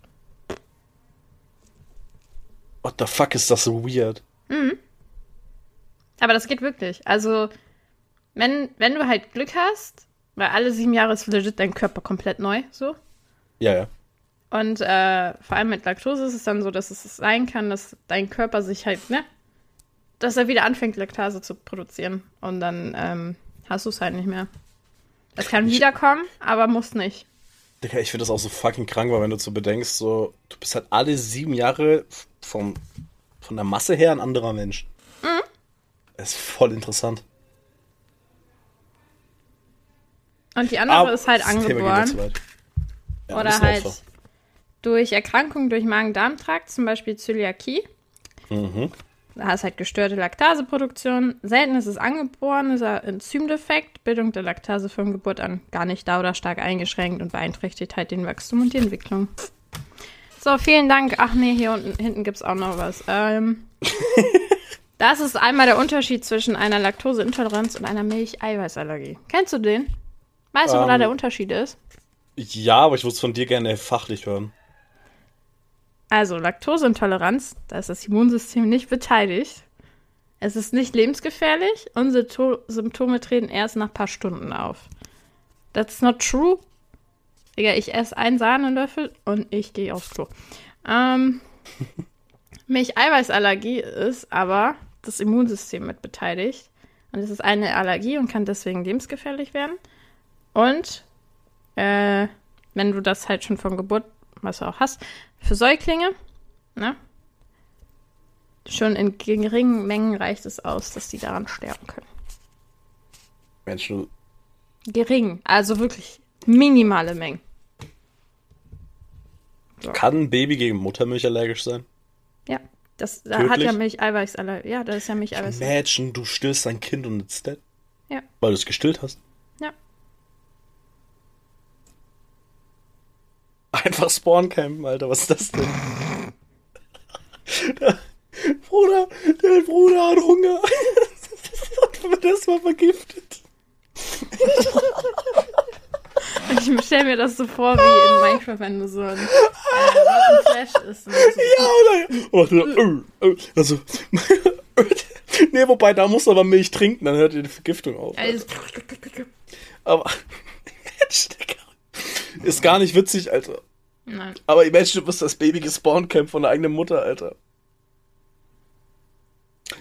What the fuck ist das so weird? Aber das geht wirklich. Also, wenn, wenn du halt Glück hast, weil alle sieben Jahre ist legit dein Körper komplett neu, so. Ja, ja. Und äh, vor allem mit Laktose ist es dann so, dass es sein kann, dass dein Körper sich halt, ne, dass er wieder anfängt, Laktase zu produzieren. Und dann ähm, hast du es halt nicht mehr. Es kann Ich- wiederkommen, aber muss nicht. Digga, ich finde das auch so fucking krank, weil wenn du so bedenkst, so, du bist halt alle sieben Jahre vom, von der Masse her ein anderer Mensch. Mhm. Das ist voll interessant. Und die andere Aber ist halt das angeboren. Ja, Oder halt Opfer. Durch Erkrankungen durch Magen-Darm-Trakt, zum Beispiel Zöliakie. Mhm. Da hast halt gestörte Laktaseproduktion. Selten ist es angeboren, ist ein Enzymdefekt, Bildung der Laktase von Geburt an gar nicht da oder stark eingeschränkt und beeinträchtigt halt den Wachstum und die Entwicklung. So, vielen Dank. Ach nee, hier unten hinten gibt es auch noch was. Ähm, das ist einmal der Unterschied zwischen einer Laktoseintoleranz und einer Milcheiweißallergie. Kennst du den? Weißt du, wo da Ähm, der Unterschied ist? Ja, aber ich würde es von dir gerne fachlich hören. Also, Laktoseintoleranz, da ist das Immunsystem nicht beteiligt. Es ist nicht lebensgefährlich und Sympto- Symptome treten erst nach ein paar Stunden auf. That's not true. Digga, ich esse einen Sahnenlöffel und ich gehe aufs Klo. Ähm, Milcheiweißallergie ist aber das Immunsystem mit beteiligt. Und es ist eine Allergie und kann deswegen lebensgefährlich werden. Und äh, wenn du das halt schon von Geburt, was du auch hast, für Säuglinge, ne? Schon in geringen Mengen reicht es aus, dass die daran sterben können. Mensch, du, Gering, also wirklich minimale Mengen. kann ein Baby gegen Muttermilch allergisch sein? Ja, das da hat ja Tödlich? Milcheiweißallergie. Ja, das ist ja Milcheiweißallergie. Imagine, du stillst dein Kind und it's dead. Ja. Weil du es gestillt hast. Ja. Einfach Spawncampen, Alter, was ist das denn? Der Bruder, der Bruder hat Hunger. Und wird erstmal vergiftet. Ich stelle mir das so vor wie in Minecraft, wenn du so ein äh, Flash isst. Und so, Ja, oder? Dann, äh, äh, also, nee, wobei, da musst du aber Milch trinken, dann hört die Vergiftung auf. also, Aber. Ist gar nicht witzig, Alter. Nein. Aber imagine, du bist das Baby Spawncamp von der eigenen Mutter, Alter.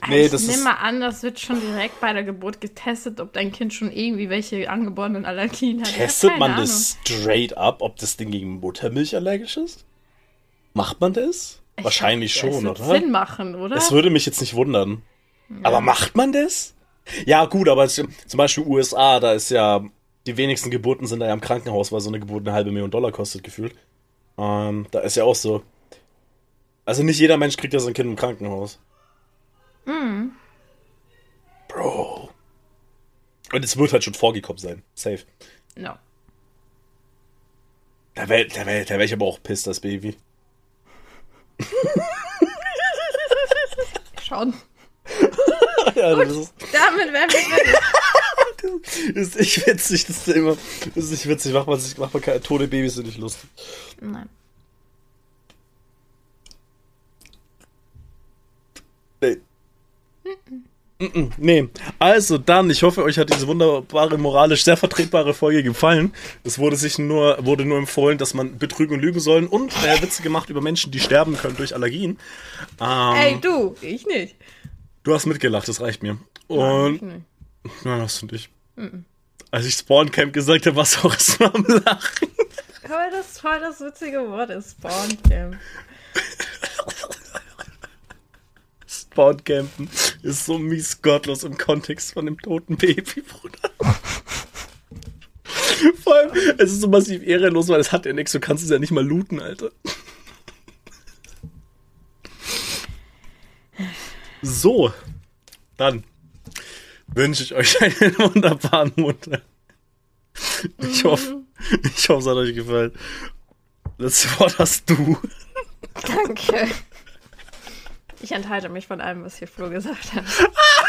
Nee, ich das nehme ist- mal an, das wird schon direkt bei der Geburt getestet, ob dein Kind schon irgendwie welche angeborenen Allergien hat. Testet man Ahnung. das straight up, ob das Ding gegen Muttermilch allergisch ist? Macht man das? Ich Wahrscheinlich glaub, schon, es wird oder? Sinn machen, oder? Es würde mich jetzt nicht wundern. Aber macht man das? Ja, gut, aber zum Beispiel USA, da ist ja, die wenigsten Geburten sind da ja im Krankenhaus, weil so eine Geburt eine halbe Million Dollar kostet, gefühlt. Ähm, da ist ja auch so. Also nicht jeder Mensch kriegt ja sein Kind im Krankenhaus. Mhm. Bro. Und es wird halt schon vorgekommen sein. Safe. No. Da wäre da wär, da wär ich aber auch pisst, das Baby. Schon. Ja, das ist, Damit wären wir. Ist nicht witzig, das Thema. Das ist nicht witzig. Macht man, sich, macht man keine tote Babys sind nicht lustig. Nein. Nee. Mm-mm, Nee. Also dann, ich hoffe, euch hat diese wunderbare, moralisch sehr vertretbare Folge gefallen. Es wurde sich nur, wurde nur empfohlen, dass man betrügen und lügen sollen und äh, Witze gemacht über Menschen, die sterben können durch Allergien. Ähm, Ey, du, ich nicht. Du hast mitgelacht, das reicht mir. Nein, Und. nicht. Nein, hast du nicht. Als ich Spawn Camp gesagt habe, warst du auch erstmal am Lachen. Aber das voll das witzige Wort ist Spawncamp. Spawn Campen ist so mies gottlos im Kontext von dem toten Baby, Bruder. Vor allem, es ist so massiv ehrenlos, weil es hat ja nichts. Du kannst es ja nicht mal looten, Alter. So, dann wünsche ich euch einen wunderbaren Montag. Ich hoffe, ich hoffe, es hat euch gefallen. Letzte Wort hast du. Danke. Ich enthalte mich von allem, was hier Flo gesagt hat.